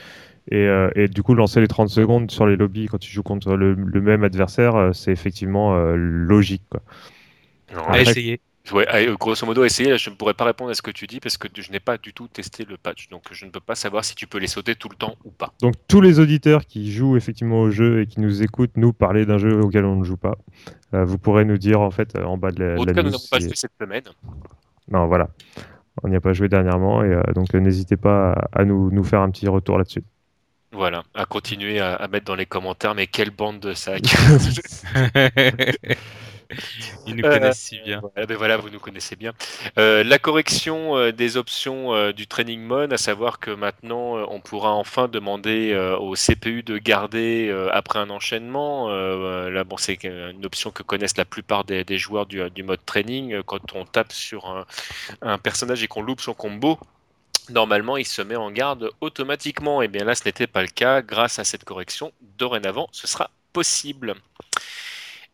Et, euh, et du coup, lancer les 30 secondes sur les lobbies quand tu joues contre le, le même adversaire, euh, c'est effectivement euh, logique. Quoi. non, À Après- essayer. Ouais, grosso modo, essayer, je ne pourrais pas répondre à ce que tu dis parce que je n'ai pas du tout testé le patch. Donc je ne peux pas savoir si tu peux les sauter tout le temps ou pas. Donc tous les auditeurs qui jouent effectivement au jeu et qui nous écoutent nous parler d'un jeu auquel on ne joue pas, euh, vous pourrez nous dire en fait euh, en bas de la, En tout la cas, nous n'avons pas joué cette semaine. Non, voilà. On n'y a pas joué dernièrement et euh, donc n'hésitez pas à, à nous, nous faire un petit retour là-dessus. Voilà, à continuer à, à mettre dans les commentaires, mais quelle bande de sacs. Ils nous Euh, connaissent si bien. Voilà, ben voilà, vous nous connaissez bien. Euh, la correction euh, des options du training mode, à savoir que maintenant on pourra enfin demander au CPU de garder après un enchaînement. Là, bon, c'est une option que connaissent la plupart des, des joueurs du, du mode training. Quand on tape sur un, un personnage et qu'on loupe son combo, normalement il se met en garde automatiquement. Et bien là, ce n'était pas le cas. Grâce à cette correction, dorénavant, ce sera possible.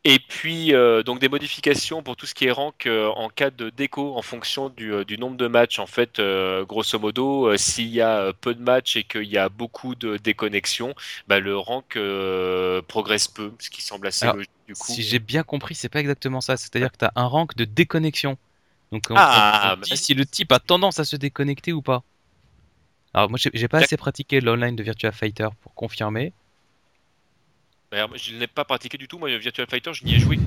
Et puis, euh, donc des modifications pour tout ce qui est rank euh, en cas de déco en fonction du, euh, du nombre de matchs. En fait, euh, grosso modo, s'il y a peu de matchs et qu'il y a beaucoup de déconnexions, bah, le rank progresse peu, ce qui semble assez Alors, logique du coup. Si j'ai bien compris, c'est pas exactement ça. C'est-à-dire que tu as un rank de déconnexion. Donc on, Ah, on- dit bah, si le type a tendance à se déconnecter ou pas. Alors moi j'ai pas assez pratiqué l'online de Virtua Fighter pour confirmer. Alors, je ne l'ai pas pratiqué du tout. Moi, Virtual Fighter, je n'y ai joué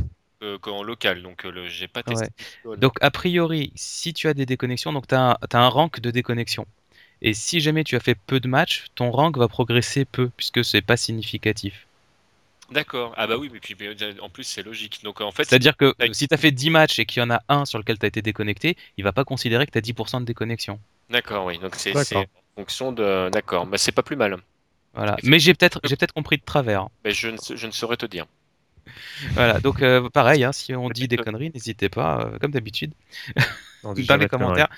euh, qu'en local, donc euh, j'ai pas testé. Ouais. Donc a priori, si tu as des déconnexions, donc tu as, un rank de déconnexion. Et si jamais tu as fait peu de matchs, ton rank va progresser peu, puisque c'est pas significatif. D'accord. Ah bah oui, mais puis mais, en plus c'est logique. Donc en fait, C'est-à-dire que si tu as fait 10 matchs et qu'il y en a un sur lequel tu as été déconnecté, il va pas considérer que tu as 10% de déconnexion. d'accord, oui. Donc c'est en fonction de. D'accord. Bah c'est pas plus mal. Voilà. Mais j'ai peut-être j'ai peut-être compris de travers. Mais je ne, je ne saurais te dire. Voilà, donc euh, pareil, hein, si on dit des conneries, n'hésitez pas, euh, comme d'habitude, dans les commentaires.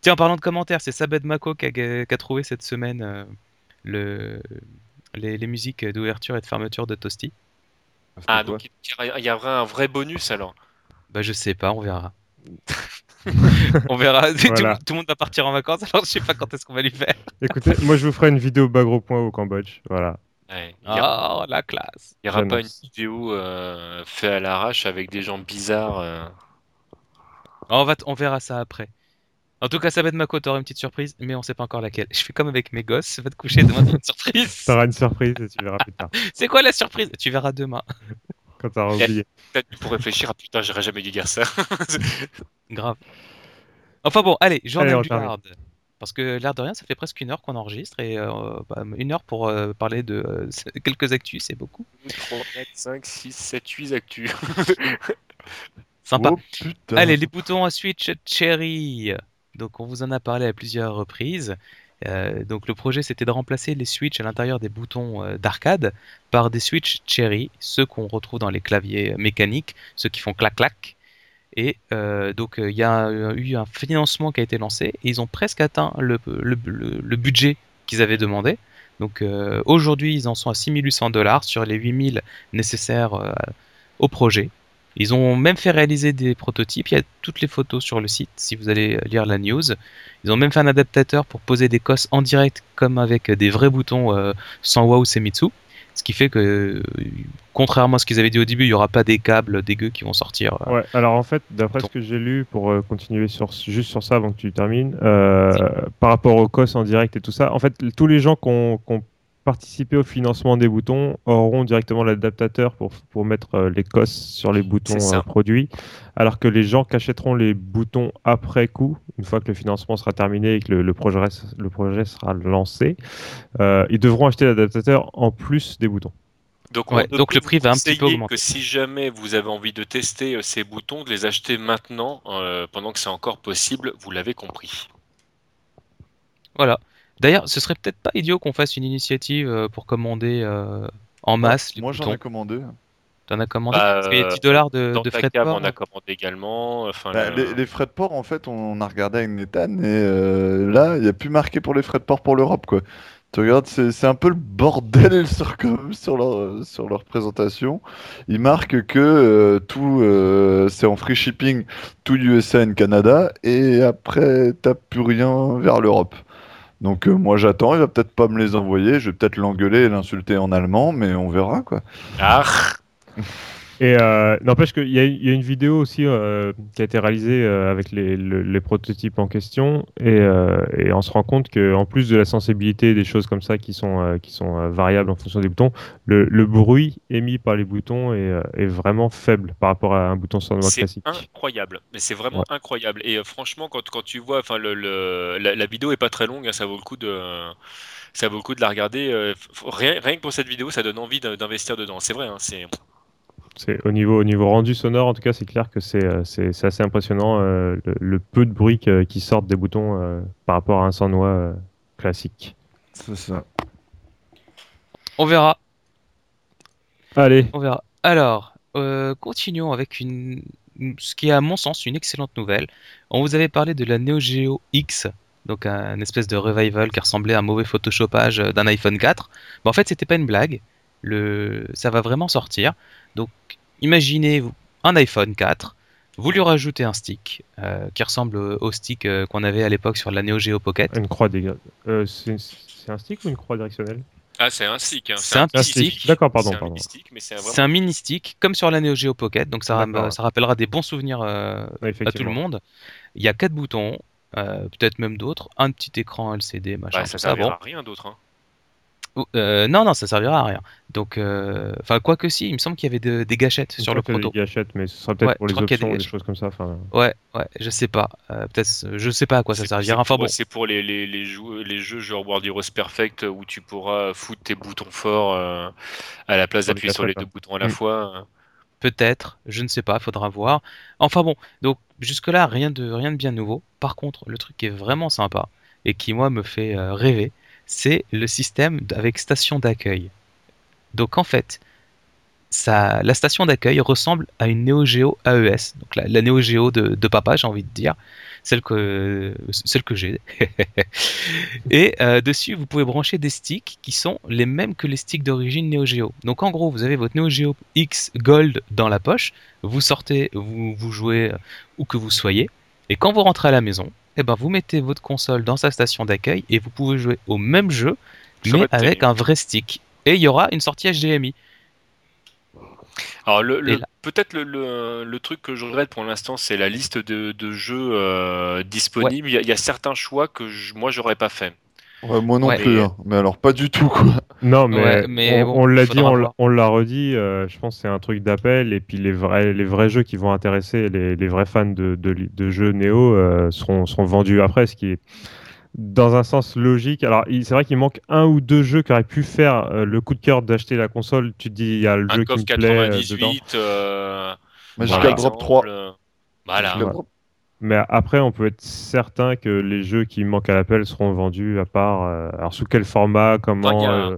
Tiens, en parlant de commentaires, c'est Sabed Mako qui a, qui a trouvé cette semaine euh, le, les, les musiques d'ouverture et de fermeture de Toasty. Ah, Quoi donc il y a- il y aura un vrai bonus alors. Bah je sais pas, on verra. on verra. Tout- Voilà. Tout, le monde va partir en vacances, alors je sais pas quand est-ce qu'on va lui faire. Écoutez, moi je vous ferai une vidéo bas gros point au Cambodge. Voilà. Ouais. N'y Oh, la classe. il y aura pas une vidéo euh, faite à l'arrache avec des gens bizarres. euh. On, va t- on verra ça après. En tout cas, Sabed Mako, t'auras une petite surprise, mais on sait pas encore laquelle. Je fais comme avec mes gosses, va te coucher, demain t'as une surprise. T'auras une surprise et tu verras plus tard. C'est quoi la surprise? Tu verras demain. Quand t'auras oublié. Peut-être pour réfléchir, ah putain, j'aurais jamais dû dire ça. Grave. Enfin bon, allez, journal du termine. hard. Parce que l'air de rien, ça fait presque une heure qu'on enregistre et euh, bah, une heure pour euh, parler de euh, quelques actus, c'est beaucoup. 3, 4, 5, 6, 7, 8 actus. Sympa. Oh. Allez, les boutons à Switch Cherry. Donc, on vous en a parlé à plusieurs reprises. Euh, donc, le projet, c'était de remplacer les Switch à l'intérieur des boutons euh, d'arcade par des Switch Cherry, ceux qu'on retrouve dans les claviers mécaniques, ceux qui font clac-clac. Et euh, donc, euh, il y a eu un financement qui a été lancé et ils ont presque atteint le, le- budget qu'ils avaient demandé. Donc, euh, aujourd'hui, ils en sont à 6800 dollars sur les 8000 nécessaires euh, au projet. Ils ont même fait réaliser des prototypes. Il y a toutes les photos sur le site si vous allez lire la news. Ils ont même fait un adaptateur pour poser des cosses en direct comme avec des vrais boutons euh, sans Wow Semitsu. Ce qui fait que, euh, contrairement à ce qu'ils avaient dit au début, il n'y aura pas des câbles dégueux qui vont sortir. euh. Ouais, alors en fait, d'après ce que j'ai lu, pour euh, continuer sur, juste sur ça avant que tu termines, par rapport au COS en direct et tout ça, en fait, tous les gens qui ont, qui ont participé au financement des boutons auront directement l'adaptateur pour, pour mettre euh, les COS sur les boutons euh, produits, alors que les gens qui achèteront les boutons après coup, une fois que le financement sera terminé et que le, le projet, le projet sera lancé, euh, ils devront acheter l'adaptateur en plus des boutons. Donc, Ouais, donc le prix va un petit peu augmenter. Que si jamais vous avez envie de tester ces boutons, de les acheter maintenant, euh, pendant que c'est encore possible, vous l'avez compris. Voilà. D'ailleurs, ce serait peut-être pas idiot qu'on fasse une initiative euh, pour commander euh, en masse les Moi, j'en ai commandé. T'en as commandé? Bah, Parce qu'il y a 10 dollars de, Dans de ta frais de port. on a commandé également. Enfin, Bah, le- les, les frais de port, en fait, on a regardé avec Nathan et euh, là, il n'y a plus marqué pour les frais de port pour l'Europe, quoi. Tu regardes, c'est c'est un peu le bordel sur, comme- sur, leur, sur leur présentation. Ils marquent que euh, tout, euh, c'est en free shipping, tout USA et Canada, et après, t'as plus rien vers l'Europe. Donc euh, moi j'attends, il va peut-être pas me les envoyer, je vais peut-être l'engueuler et l'insulter en allemand, mais on verra quoi. Ah, Et euh, n'empêche qu'il y, a- il y a une vidéo aussi euh, qui a été réalisée euh, avec les, le- les prototypes en question et, euh, et on se rend compte qu'en plus de la sensibilité des choses comme ça qui sont, qui sont variables en fonction des boutons, le, le bruit émis par les boutons est, est vraiment faible par rapport à un bouton sans noix c'est classique. incroyable, mais c'est vraiment Ouais. incroyable. Et franchement, quand, quand tu vois, enfin, le, le- la, la vidéo est pas très longue, hein, ça vaut le coup de, ça vaut le coup de la regarder. rien, rien que pour cette vidéo, ça donne envie d'in- d'investir dedans. C'est vrai, hein, c'est. C'est au niveau, au niveau rendu sonore, en tout cas, c'est clair que c'est euh, assez impressionnant euh, le, le peu de bruit que- qui sortent des boutons euh, par rapport à un sans noix euh, classique. C'est ça. On verra. Allez, On verra. Alors, euh, continuons avec une, ce qui est à mon sens une excellente nouvelle. On vous avait parlé de la Neo Geo X, donc un espèce de revival qui ressemblait à un mauvais photoshopage d'un iPhone 4. Mais en fait, c'était pas une blague. Le, ça va vraiment sortir. Donc, imaginez un iPhone 4. Vous lui rajoutez un stick euh, qui ressemble au stick euh, qu'on avait à l'époque sur la Neo Geo Pocket. une croix des... euh, c'est un stick ou une croix directionnelle? Ah, c'est un stick. hein, C'est un Un stick. D'accord, pardon, C'est un pardon. mini-stick, mais c'est un mini stick comme sur la Neo Geo Pocket, donc ça, rappellera des bons souvenirs euh, Ouais, à tout le monde. Il y a quatre boutons, euh, peut-être même d'autres, un petit écran LCD, machin, Bah, ça servira Bon. à rien d'autre. hein. Ou- euh, non, non, ça servira à rien. Donc, euh, enfin, quoi que si, il me semble qu'il y avait de- des gâchettes sur le proto. Des gâchettes, mais ce sera peut-être Ouais, pour je les crois qu'il y a des options, des choses comme ça. Ouais, ouais, je sais pas. Euh, peut-être, je sais pas à quoi ça servira. c'est Enfin pour- bon, C'est pour les, les, les, jeux, les jeux genre World Heroes Perfect où tu pourras foutre tes boutons forts euh, à la place d'appuyer sur les deux boutons à la Mm. fois. peut-être, je ne sais pas, faudra voir. Enfin bon, donc jusque-là, rien de, rien de bien nouveau. Par contre, le truc qui est vraiment sympa et qui, moi, me fait euh, rêver, c'est le système avec station d'accueil. Donc en fait, la station d'accueil ressemble à une Neo Geo AES, donc la, la Neo Geo de, de papa, j'ai envie de dire, celle que, celle que j'ai. Et euh, dessus, vous pouvez brancher des sticks qui sont les mêmes que les sticks d'origine Neo Geo. Donc en gros, vous avez votre Neo Geo X Gold dans la poche, vous sortez, vous, vous jouez euh, où que vous soyez, et quand vous rentrez à la maison, eh ben, vous mettez votre console dans sa station d'accueil et vous pouvez jouer au même jeu, Sur mais avec un vrai stick. Et il y aura une sortie HDMI. Alors le, le- peut-être le, truc que je regrette pour l'instant, c'est la liste de, de jeux euh, disponibles. Il y a- il y, a certains choix que je- moi j'aurais pas fait. Ouais, moi non Ouais. plus, hein. mais alors pas du tout quoi. Non, mais, Ouais, mais on, bon, on l'a dit, on, on l'a redit. euh, je pense que c'est un truc d'appel. Et puis les vrais, les vrais jeux qui vont intéresser les, les vrais fans de, de, de jeux Néo euh, seront, seront vendus après, ce qui est dans un sens logique. Alors, c'est vrai qu'il manque un ou deux jeux qui auraient pu faire euh, le coup de cœur d'acheter la console. Tu te dis, il y a le Un jeu qui me plaît euh, dedans. 98, euh, Magical Voilà. Drop 3. euh, Voilà. Mais après, on peut être certain que les jeux qui manquent à l'appel seront vendus à part. euh, alors, sous quel format, comment. Enfin, il y a- euh,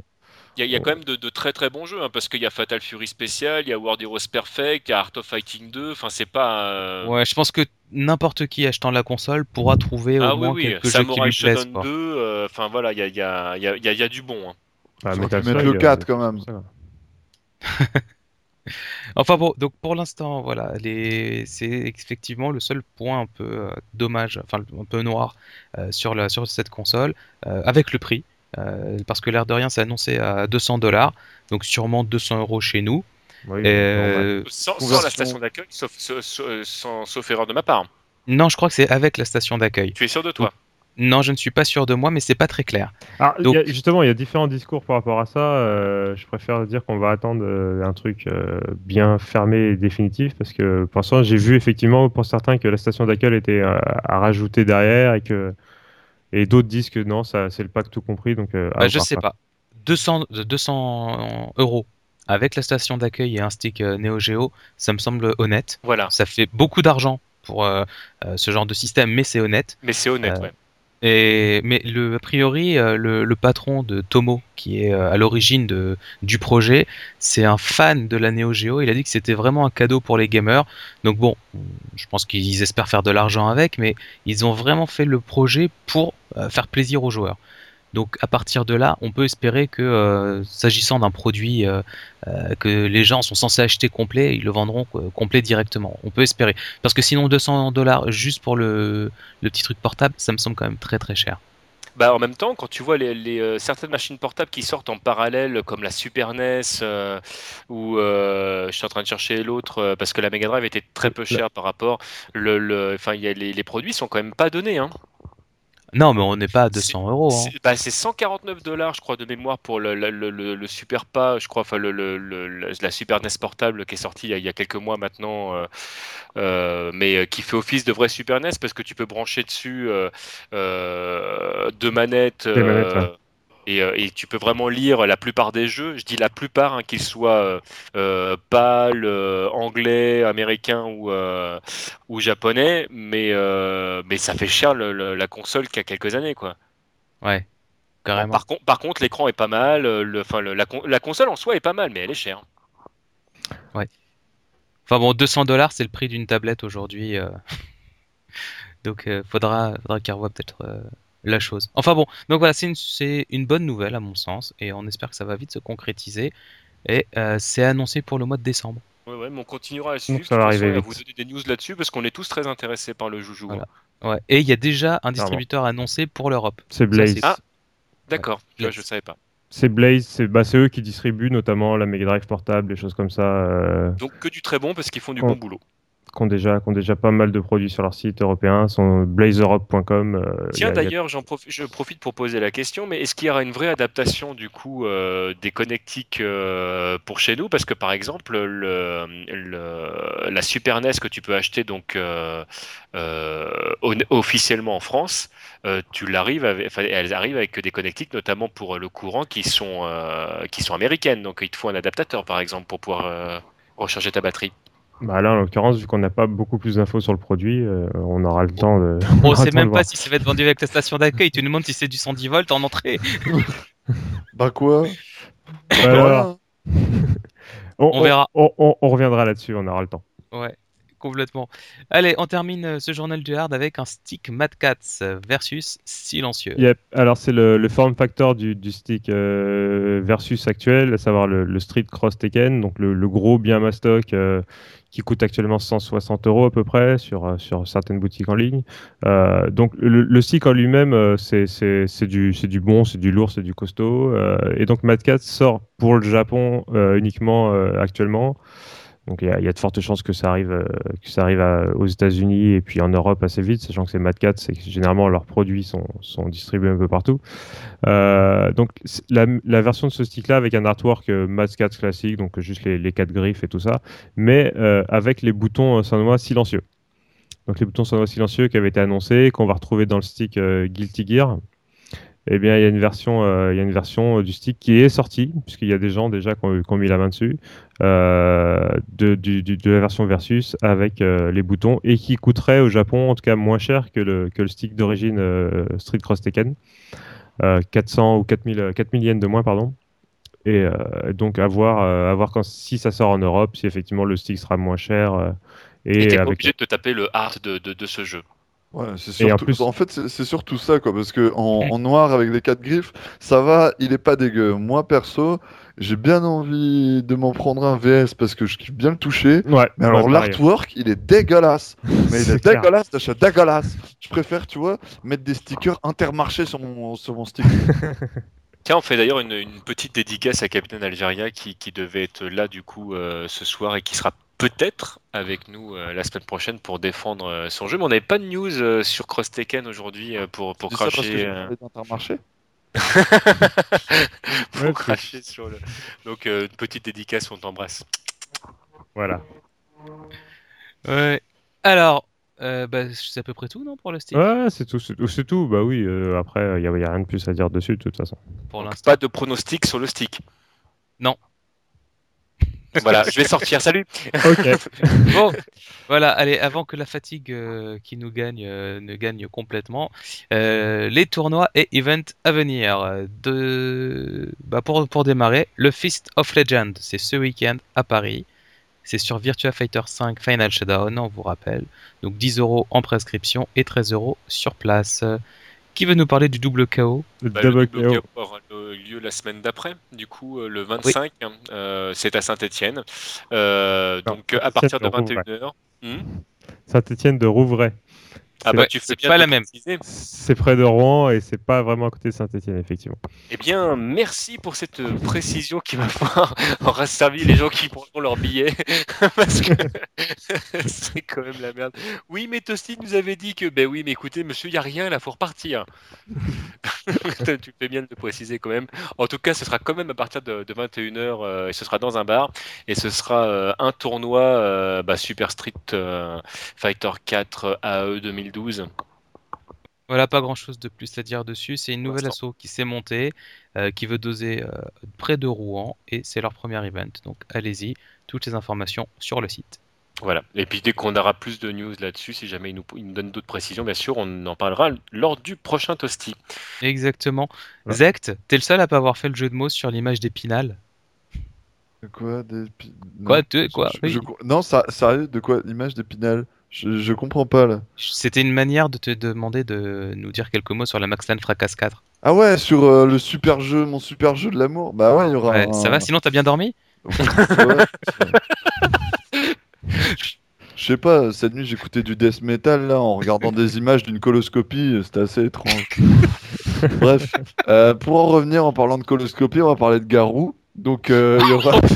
y, y quand même de, de très très bons jeux, hein, parce qu'il y a Fatal Fury Special, il y a World Heroes Perfect, il y a Art of Fighting 2, enfin c'est pas... euh, Ouais, je pense que n'importe qui achetant la console pourra trouver ah au oui, moins oui, quelques jeux qui Samurai lui plaisent. Shodown quoi. 2, euh, enfin voilà, il y a, il y, a, il y, a, y a- il y a du bon. hein. bah, qu'ils mettent Slug, le euh, 4 quand même. Enfin bon, donc pour l'instant, voilà, les... c'est effectivement le seul point un peu euh, dommage, enfin un peu noir euh, sur, la, sur cette console, euh, avec le prix, euh, parce que l'air de rien, c'est annoncé à 200 dollars, donc sûrement 200 euros chez nous. Oui, Euh, Sans, la station d'accueil, sauf, sauf- sauf- sans- sauf erreur de ma part. Non, je crois que c'est avec la station d'accueil. Tu es sûr de toi? Non, je ne suis pas sûr de moi, mais c'est pas très clair. Ah, Donc- y a- justement, il y a différents discours par rapport à ça. euh, je préfère dire qu'on va attendre euh, un truc euh, bien fermé et définitif parce que pour l'instant, j'ai vu effectivement pour certains que la station d'accueil était euh, à rajouter derrière et que et d'autres disent que non, ça c'est le pack tout compris. Donc, euh, Bah, je sais ça. pas. 200, de 200 euros avec la station d'accueil et un stick euh, Neo Geo, ça me semble honnête. Voilà, Ça fait beaucoup d'argent pour euh, euh, ce genre de système, mais c'est honnête. mais c'est honnête, Euh, ouais. Et, mais le, a priori, euh, le, patron de Tomo, qui est euh, à l'origine du projet, c'est un fan de la Neo Geo. Il a dit que c'était vraiment un cadeau pour les gamers. Donc bon, je pense qu'ils espèrent faire de l'argent avec, mais ils ont vraiment fait le projet pour euh, faire plaisir aux joueurs. Donc à partir de là, on peut espérer que, euh, s'agissant d'un produit euh, euh, que les gens sont censés acheter complet, ils le vendront complet directement. On peut espérer. Parce que sinon 200 dollars juste pour le, le petit truc portable, ça me semble quand même très très cher. Bah, en même temps, quand tu vois les, les, certaines machines portables qui sortent en parallèle, comme la Super NES, ou je suis en train de chercher l'autre, parce que la Mega Drive était très peu chère par rapport, le, le, il y a les, les produits sont quand même pas donnés. Hein. Non, mais on n'est pas à 200 euros. hein. C'est bah, c'est 149 dollars, je crois, de mémoire pour le, le, le, le- le Super Pas, je crois, enfin, le, le- le- le- la Super NES portable qui est sortie il y a, il y a quelques mois maintenant, euh, euh, mais euh, qui fait office de vrai Super NES parce que tu peux brancher dessus euh, euh, deux manettes. Des manettes, ouais. Et, euh, et tu peux vraiment lire la plupart des jeux. Je dis la plupart, hein, qu'ils soient euh, euh, PAL, euh, anglais, américain ou, euh, ou japonais, mais, mais ça fait cher le- le- la console qu'il y a quelques années, quoi. Ouais, carrément. Par, con- par contre, l'écran est pas mal, le, la, con- la console en soi est pas mal, mais elle est chère. Enfin bon, 200 dollars, c'est le prix d'une tablette aujourd'hui. Donc faudra, faudra qu'ils revoient peut-être la chose. Enfin bon, donc voilà, c'est une, c'est une bonne nouvelle à mon sens, et on espère que ça va vite se concrétiser. Et euh, c'est annoncé pour le mois de décembre. Ouais, ouais, mais on continuera à suivre. ça va arriver à vous donner des news là-dessus parce qu'on est tous très intéressés par le joujou. Voilà. Ouais. Et il y a déjà un distributeur annoncé pour l'Europe. C'est Blaze. c'est- Ah. D'accord, je savais pas. C'est Blaze, c'est bah, c'est eux qui distribuent notamment la Mega Drive portable, des choses comme ça, euh, Donc que du très bon parce qu'ils font du Oh. bon boulot. Qui ont déjà, qui ont déjà pas mal de produits sur leur site européen, sont blazeeurope.com. euh, Tiens a- a- d'ailleurs, j'en profi- je profite pour poser la question, mais est-ce qu'il y aura une vraie adaptation du coup euh, des connectiques euh, pour chez nous? Parce que par exemple, le, le- la Super NES que tu peux acheter donc euh, officiellement en France, tu l'arrives, avec- enfin, elles arrivent avec des connectiques, notamment pour le courant, qui sont qui sont américaines. Donc il te faut un adaptateur par exemple pour pouvoir recharger ta batterie. Bah là, en l'occurrence, vu qu'on n'a pas beaucoup plus d'infos sur le produit, euh, on aura le temps de. On aura sait même pas voir. si ça va être vendu avec la station d'accueil. Tu nous demandes si c'est du 110 volts en entrée. Bah quoi? Alors, on, On verra. On, on- on reviendra là-dessus, on aura le temps. Ouais, complètement. Allez, on termine euh, ce journal du hard avec un stick Mad Cats versus Silencieux. Yep. Alors, c'est le, form factor du, stick euh, versus actuel, à savoir le, Street Cross Tekken, donc le, gros bien mastoc euh, qui coûte actuellement 160 euros à peu près sur, certaines boutiques en ligne. Donc, le, stick en lui-même, c'est du, du bon, c'est du lourd, c'est du costaud. et donc, Mad Catz sort pour le Japon uniquement actuellement. Donc il y, a- de fortes chances que ça arrive, euh, que ça arrive aux États-Unis et puis en Europe assez vite, sachant que c'est Mad et que généralement leurs produits sont, distribués un peu partout. Euh, donc c'est- la, version de ce stick-là avec un artwork euh, Mad Catz classique, donc juste les, quatre griffes et tout ça, mais avec les boutons sonois silencieux. Donc les boutons sonois silencieux qui avaient été annoncés, qu'on va retrouver dans le stick Guilty Gear. eh bien, il y a une version, il y a une version du stick qui est sortie, puisqu'il y a des gens déjà qui ont, mis la main dessus, de, du- du- de la version Versus avec euh, les boutons et qui coûterait au Japon, en tout cas, moins cher que le, que le stick d'origine euh, Street Cross Tekken. Euh, 400 ou 4000, euh, 4000 yens de moins, pardon. Et euh, donc, à voir, euh, à voir quand, si ça sort en Europe, si effectivement le stick sera moins cher. euh, Et pas avec obligé de te taper le hard de, de, de ce jeu. Ouais, c'est en surtout, plus- en fait, c'est c'est surtout ça, quoi, parce que en, en noir avec les quatre griffes, ça va, il est pas dégueu. Moi, perso, j'ai bien envie de m'en prendre un VS parce que je kiffe bien le toucher. Ouais, Mais alors, ouais, l'artwork, il est dégueulasse. Mais il C'est est clair. dégueulasse, d'achat dégueulasse. Je préfère, tu vois, mettre des stickers intermarchés sur mon, sur mon stick. Tiens, on fait d'ailleurs une, une petite dédicace à Captain Algeria qui, qui devait être là du coup euh, ce soir et qui sera peut-être avec nous euh, la semaine prochaine pour défendre euh, son jeu. Mais on n'avait pas de news euh, sur Cross Tekken aujourd'hui euh, pour, pour dis ça parce que pour Ouais, cracher sur le. Donc, euh, une petite dédicace, on t'embrasse. Voilà. Ouais. Alors, euh, bah, c'est à peu près tout, non, pour le stick Ouais, c'est tout, c'est tout. Bah oui, euh, après, il n'y a, y a rien de plus à dire dessus, de toute façon. Pour Donc, l'instant. pas de pronostic sur le stick? Non. Voilà, je vais sortir. Salut. Bon, voilà, allez, avant que la fatigue euh, qui nous gagne euh, ne gagne complètement, euh, les tournois et events à venir. De... Bah, pour, pour démarrer, le Fist of Legend, c'est ce week-end à Paris. C'est sur Virtua Fighter 5 Final Showdown, on vous rappelle. Donc 10 euros en prescription et 13 euros sur place. Euh, Qui veut nous parler du double KO Bah, Double le double KO. KO aura le- lieu la semaine d'après, du coup euh, le 25, hein, euh, c'est à Saint-Etienne. donc à partir de Saint-Étienne 21h. Saint-Etienne de Rouvray. Ah bah tu fais bien pas de la même. préciser. C'est près de Rouen et c'est pas vraiment à côté de Saint-Etienne, effectivement. Eh bien, merci pour cette euh, précision qui va pouvoir aura servi les gens qui prendront leur billet parce que c'est quand même la merde. Oui, mais Tosti nous avait dit que ben oui, mais écoutez, monsieur, il y a rien là, faut repartir. tu fais bien de le préciser quand même. En tout cas, ce sera quand même à partir de, 21h et ce sera dans un bar et ce sera euh, un tournoi euh, bah, Super Street euh, Fighter 4 AE 2012. Voilà, pas grand chose de plus à dire dessus. C'est une nouvelle asso qui s'est montée, euh, qui veut doser euh, près de Rouen, et c'est leur premier event. Donc allez-y, toutes les informations sur le site. Voilà. Et puis dès qu'on aura plus de news là-dessus, si jamais ils nous, ils nous donnent d'autres précisions, bien sûr, on en parlera lors du prochain Toasty. Exactement. Ouais. Zect, t'es le seul à pas avoir fait le jeu de mots sur l'image d'Épinal. De Quoi? Des Quoi, quoi, Je- oui. je- Non, ça, sérieux, de quoi? L'image d'Épinal je, je comprends pas là. C'était une manière de te demander de nous dire quelques mots sur la Maxland Fracas 4. Ah ouais, sur euh, le super jeu, mon super jeu de l'amour. Bah ouais, il y aura. Ouais, un- Ça va, sinon t'as bien dormi? Je sais pas, cette nuit j'écoutais du death metal là en regardant des images d'une coloscopie, c'était assez étrange. Bref, euh, pour en revenir en parlant de coloscopie, on va parler de Garou. Donc euh, il y aura.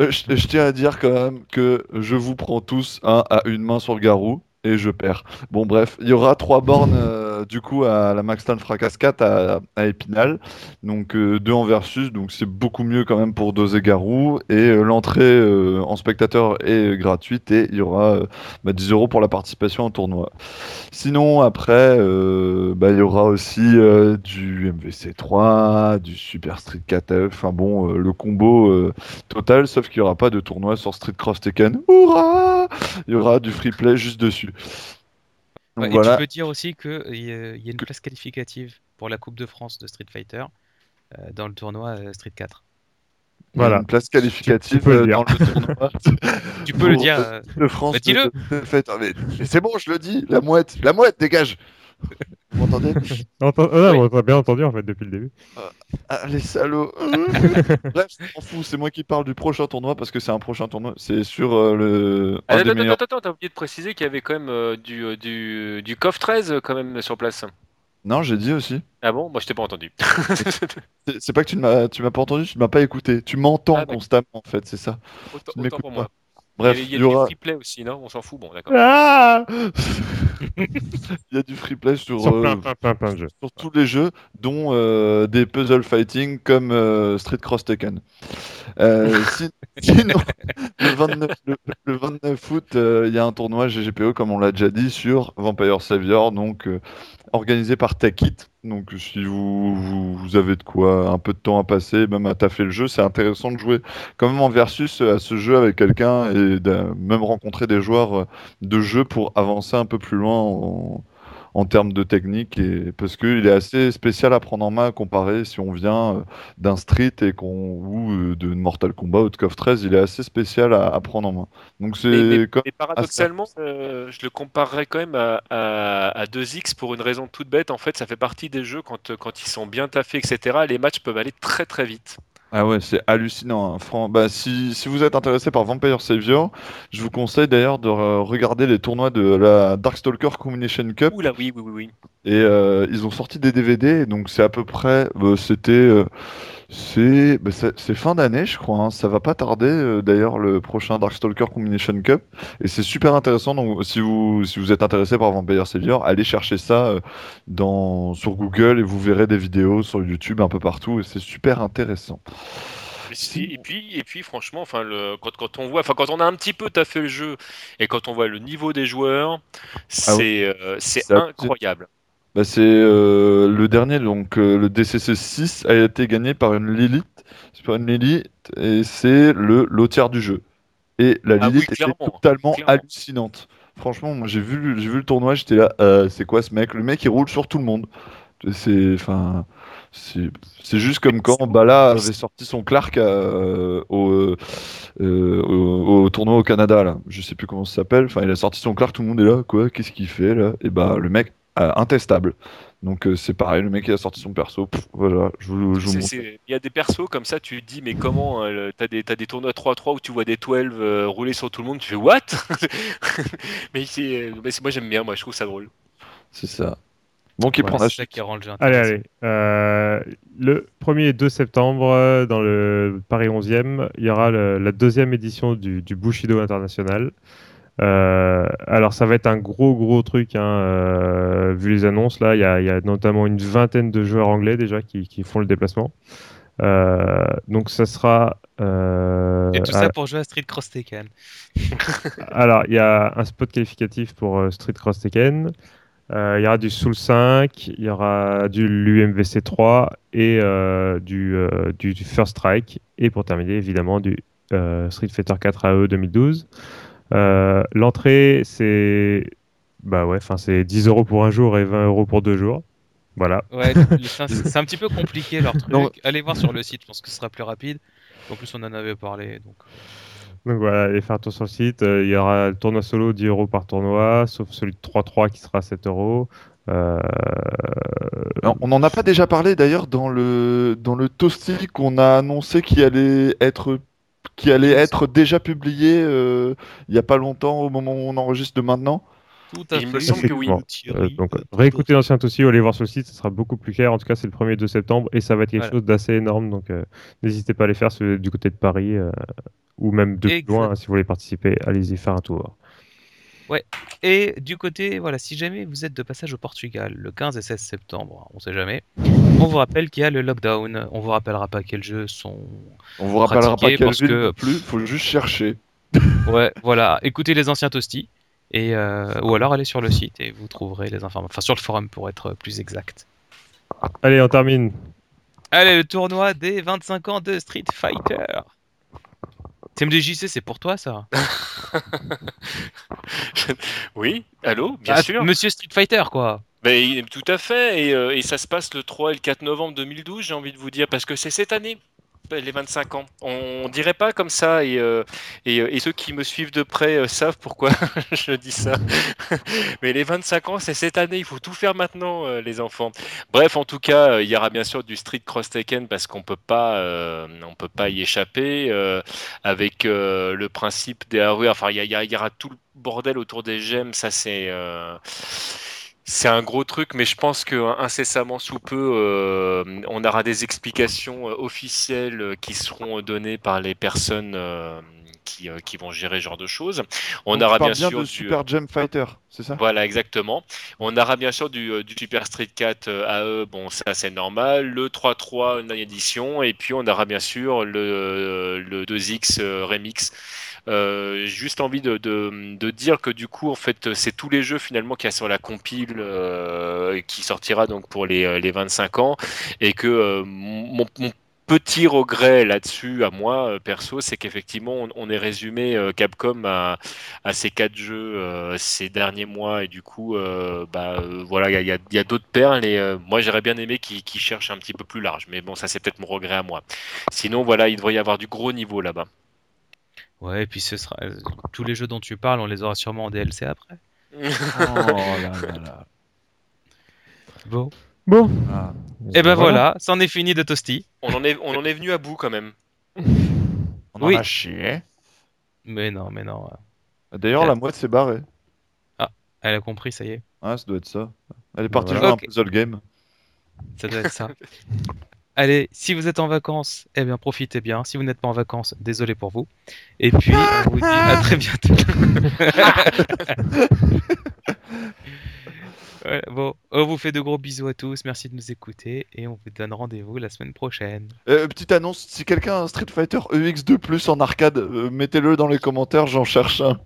Euh, je, tiens à dire quand même que je vous prends tous un à une main sur le Garou et je perds. Bon bref, il y aura trois bornes euh, du coup à la Maxton Fracas 4 à, Épinal. Donc euh, deux en versus, donc c'est beaucoup mieux quand même pour doser Garou. Et euh, l'entrée euh, en spectateur est gratuite et il y aura euh, bah, 10 euros pour la participation au tournoi. Sinon après, bah, il y aura aussi du MVC 3, du Super Street 4, enfin bon, le combo total, sauf qu'il n'y aura pas de tournoi sur Street Cross Tekken. Hurrah Il y aura du free play juste dessus. Donc Ouais, Et tu peux dire aussi qu'il y, a il y a une place qualificative pour la Coupe de France de Street Fighter euh, dans le tournoi euh, Street 4. Il y a Voilà. Une place qualificative Tu peux le euh, dire. dans le tournoi Tu peux le dire. euh, de France. Bah, dis-le. mais c'est bon, je le dis. La mouette, la mouette, dégage. Vous m'entendez? Entend- ah, Oui. On t'a bien entendu en fait depuis le début. Ah, les salauds. Bref, je m'en fous. C'est moi qui parle du prochain tournoi parce que c'est un prochain tournoi. C'est sur euh, le. un Attends, meilleurs- attends, attends, t'as oublié de préciser qu'il y avait quand même euh, du, euh, du, du COF 13 euh, quand même sur place. Non, j'ai dit aussi. Ah bon? Moi je t'ai pas entendu. C'est pas que tu ne m'as, tu m'as pas entendu, tu ne m'as pas écouté. Tu m'entends Ah, constamment en fait, c'est ça. autant, autant pour pas. moi. Bref, il y a, il il y y a aura, du free play aussi, non? On s'en fout, bon d'accord. Ah il y a du free play sur, Sur euh, plein, plein, plein, plein de jeux. sur tous les jeux, dont euh, des puzzle fighting comme euh, Street Cross Tekken. Euh, si- sinon, le 29, le, le 29 août, euh, il y a un tournoi GGPO, comme on l'a déjà dit, sur Vampire Savior, donc euh, organisé par Techit. Donc, si vous, vous, vous avez de quoi, un peu de temps à passer, même à taffer le jeu, c'est intéressant de jouer quand même en versus à ce jeu avec quelqu'un et de même rencontrer des joueurs de jeu pour avancer un peu plus loin en, en termes de technique et parce qu'il est assez spécial à prendre en main comparé si on vient d'un Street et qu'on ou de Mortal Kombat ou de KOF 13, il est assez spécial à, à prendre en main. Donc c'est Mais, mais- comme mais paradoxalement, euh, je le comparerais quand même à, à- à 2X pour une raison toute bête. En fait, ça fait partie des jeux quand, quand ils sont bien taffés, etc. Les matchs peuvent aller très très vite. Ah ouais, c'est hallucinant. hein. Fran- Bah, si, si vous êtes intéressé par Vampire Savior, je vous conseille d'ailleurs de re- regarder les tournois de la Darkstalker Combination Cup. Ouh là, oui, oui, oui, oui. Et euh, ils ont sorti des DVD, donc c'est à peu près, euh, c'était, euh, c'est, bah, c'est fin d'année, je crois. hein. Ça va pas tarder, euh, d'ailleurs, le prochain Darkstalker Combination Cup. Et c'est super intéressant. Donc, si vous, si vous êtes intéressé par Vampire Savior, allez chercher ça euh, dans, sur Google et vous verrez des vidéos sur YouTube un peu partout. Et c'est super intéressant. Et, puis, et puis, franchement, enfin, le, quand, quand on voit, enfin, quand on a un petit peu taffé le jeu et quand on voit le niveau des joueurs, c'est Ah oui. euh, c'est abusé. incroyable. Bah, c'est euh, le dernier, donc euh, le DCC 6 a été gagné par une Lilith. C'est pas une Lilith, et c'est le lotière du jeu. Et la Ah oui, Lilith était clairement, totalement clairement. hallucinante. Franchement, moi j'ai vu, j'ai vu le tournoi, j'étais là, euh, c'est quoi ce mec? Le mec il roule sur tout le monde. C'est, enfin, c'est, juste comme quand Bala avait sorti son Clark euh, au, euh, au, au tournoi au Canada là. Je sais plus comment ça s'appelle. Enfin, il a sorti son Clark, tout le monde est là, quoi? Qu'est-ce qu'il fait là? Et bah le mec euh, intestable. Donc euh, c'est pareil, le mec il a sorti son perso. Pff, voilà, je vous, je vous Il y a des persos comme ça, tu te dis, mais comment euh, T'as des, t'as des tournois 3-3 où tu vois des 12 euh, rouler sur tout le monde, tu fais what? Mais, c'est- mais c'est- moi j'aime bien, moi je trouve ça drôle. C'est ça. Bon, qui Voilà, prend la C'est ça qui rend le jeu Allez, intéressant. allez. Euh, le 1er et 2 septembre, euh, dans le Paris 11e, il y aura le- la deuxième édition du, du Bushido International. Euh, alors, ça va être un gros, gros truc, hein, euh, vu les annonces. Là, il y, a, il y a notamment une vingtaine de joueurs anglais déjà qui, qui font le déplacement. Euh, donc, ça sera. Et tout ça pour jouer à Street Cross Tekken. alors, il y a un spot qualificatif pour Street Cross Tekken. Il y aura du Soul 5, il y aura du l'UMVC 3 et du, du, du First Strike. Et pour terminer, évidemment, du Street Fighter 4 AE 2012. Euh, L'entrée, c'est bah ouais, enfin, c'est 10 euros pour un jour et 20 euros pour deux jours. Voilà. Ouais, c'est un, petit peu compliqué leur truc. Non. Allez voir sur le site, je pense que ce sera plus rapide. En plus, on en avait parlé. Donc... Donc voilà, allez faire un tour sur le site. Euh, il y aura le tournoi solo 10 euros par tournoi, sauf celui de 3-3 qui sera 7 euros. Euh, on n'en a pas déjà parlé d'ailleurs dans le dans le toasty qu'on a annoncé qui allait être qui allait être déjà publié euh, il y a pas longtemps au moment où on enregistre de maintenant. Tout à Il fait. me semble que oui. Euh, donc, réécoutez l'ancien aussi ou allez voir sur le site, ça sera beaucoup plus clair. En tout cas, c'est le 1er 2 septembre et ça va être quelque Voilà. chose d'assez énorme. Donc, euh, n'hésitez pas à les faire du côté de Paris euh, ou même de plus loin. hein, si vous voulez participer, allez-y faire un tour. Et du côté, voilà, si jamais vous êtes de passage au Portugal le 15 et 16 septembre, on sait jamais, on vous rappelle qu'il y a le lockdown. On vous rappellera pas quels jeux sont. On vous rappellera pas parce ville que- plus, faut juste chercher. Ouais, voilà, écoutez les anciens toasties. Et, euh, ou alors allez sur le site et vous trouverez les informations. Enfin, sur le forum pour être plus exact. Allez, on termine. Allez, le tournoi des 25 ans de Street Fighter. TMDJC, c'est pour toi ça. Oui, allô, bien Ah, sûr. Monsieur Street Fighter, quoi. Mais tout à fait, et, euh, et ça se passe le 3 et le 4 novembre 2012, j'ai envie de vous dire, parce que c'est cette année, les 25 ans. On dirait pas comme ça, et, euh, euh, et ceux qui me suivent de près euh, savent pourquoi je dis ça. Mais les 25 ans, c'est cette année, il faut tout faire maintenant, les enfants. Bref, en tout cas, il y aura bien sûr du Street Cross Tekken, parce qu'on peut pas, on peut pas y échapper, avec le principe des AOE, enfin, il y, y aura tout le bordel autour des gemmes, ça c'est... c'est un gros truc, mais je pense que incessamment sous peu, euh, on aura des explications euh, officielles euh, qui seront données par les personnes euh, qui, euh, qui vont gérer ce genre de choses. On Donc, aura bien bien sûr de du- Super Gem Fighter, c'est ça? Voilà, exactement. On aura bien sûr du, du Super Street 4 euh, AE, bon, ça c'est normal. Le 3.3 9 édition, et puis on aura bien sûr le, le 2X euh, Remix. Euh, juste envie de, dire que du coup, en fait, c'est tous les jeux finalement qu'il y a sur la compile euh, qui sortira donc pour les, les 25 ans, et que euh, mon, petit regret là-dessus, à moi euh, perso, c'est qu'effectivement, on, ait résumé euh, Capcom à, ces quatre jeux euh, ces derniers mois. Et du coup euh, bah euh, voilà il y a, d'autres perles. Et euh, moi j'aurais bien aimé qu'ils cherchent un petit peu plus large. Mais bon ça c'est peut-être mon regret à moi. Sinon voilà il devrait y avoir du gros niveau là-bas Ouais, et puis ce sera euh, tous les jeux dont tu parles, on les aura sûrement en DLC après. Oh là là là. Bon. Bon. Ah. Et ben voilà, c'en est fini de Toasty. on en est on en est venu à bout quand même On en Oui. a chié. Mais non, mais non. D'ailleurs, la mouette s'est barrée. Elle a compris, ça y est. Ah, ça doit être ça. Elle est partie Voilà. jouer un puzzle game. Ça doit être ça. Allez, si vous êtes en vacances, eh bien profitez bien. Si vous n'êtes pas en vacances, désolé pour vous. Et puis, on vous dit à très bientôt. Voilà, bon, on vous fait de gros bisous à tous. Merci de nous écouter et on vous donne rendez-vous la semaine prochaine. Euh, petite annonce, si quelqu'un a un Street Fighter EX2 Plus en arcade, euh, mettez-le dans les commentaires, j'en cherche un.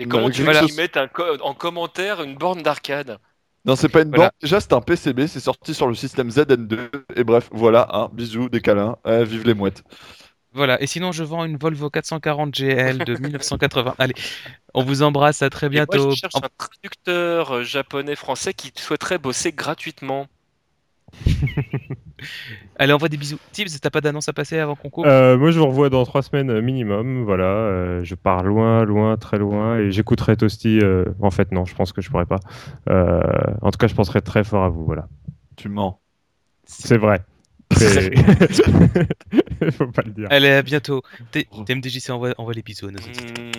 et comment tu veux Voilà. qu'ils mettent un co- en commentaire une borne d'arcade? Non, c'est pas une Voilà. Déjà, c'est un PCB, c'est sorti sur le système ZN2. Et bref, voilà, un bisous, des câlins. Euh, vive les mouettes. Voilà, et sinon je vends une Volvo 440 GL de 1980. Allez, on vous embrasse, à très Et moi, bientôt. je cherche un traducteur euh, japonais-français qui souhaiterait bosser gratuitement. Allez, envoie des bisous. Tips, t'as pas d'annonce à passer avant concours? Euh, Moi, je vous revois dans trois semaines minimum. Voilà, euh, je pars loin, loin, très loin, et j'écouterai Tosti. Euh, en fait, non, je pense que je pourrais pas. Euh, en tout cas, je penserai très fort à vous. Voilà. Tu mens. C'est vrai. Faut pas le dire. Allez, à bientôt. TMDJC envoie, envoie les bisous à nos auditeurs.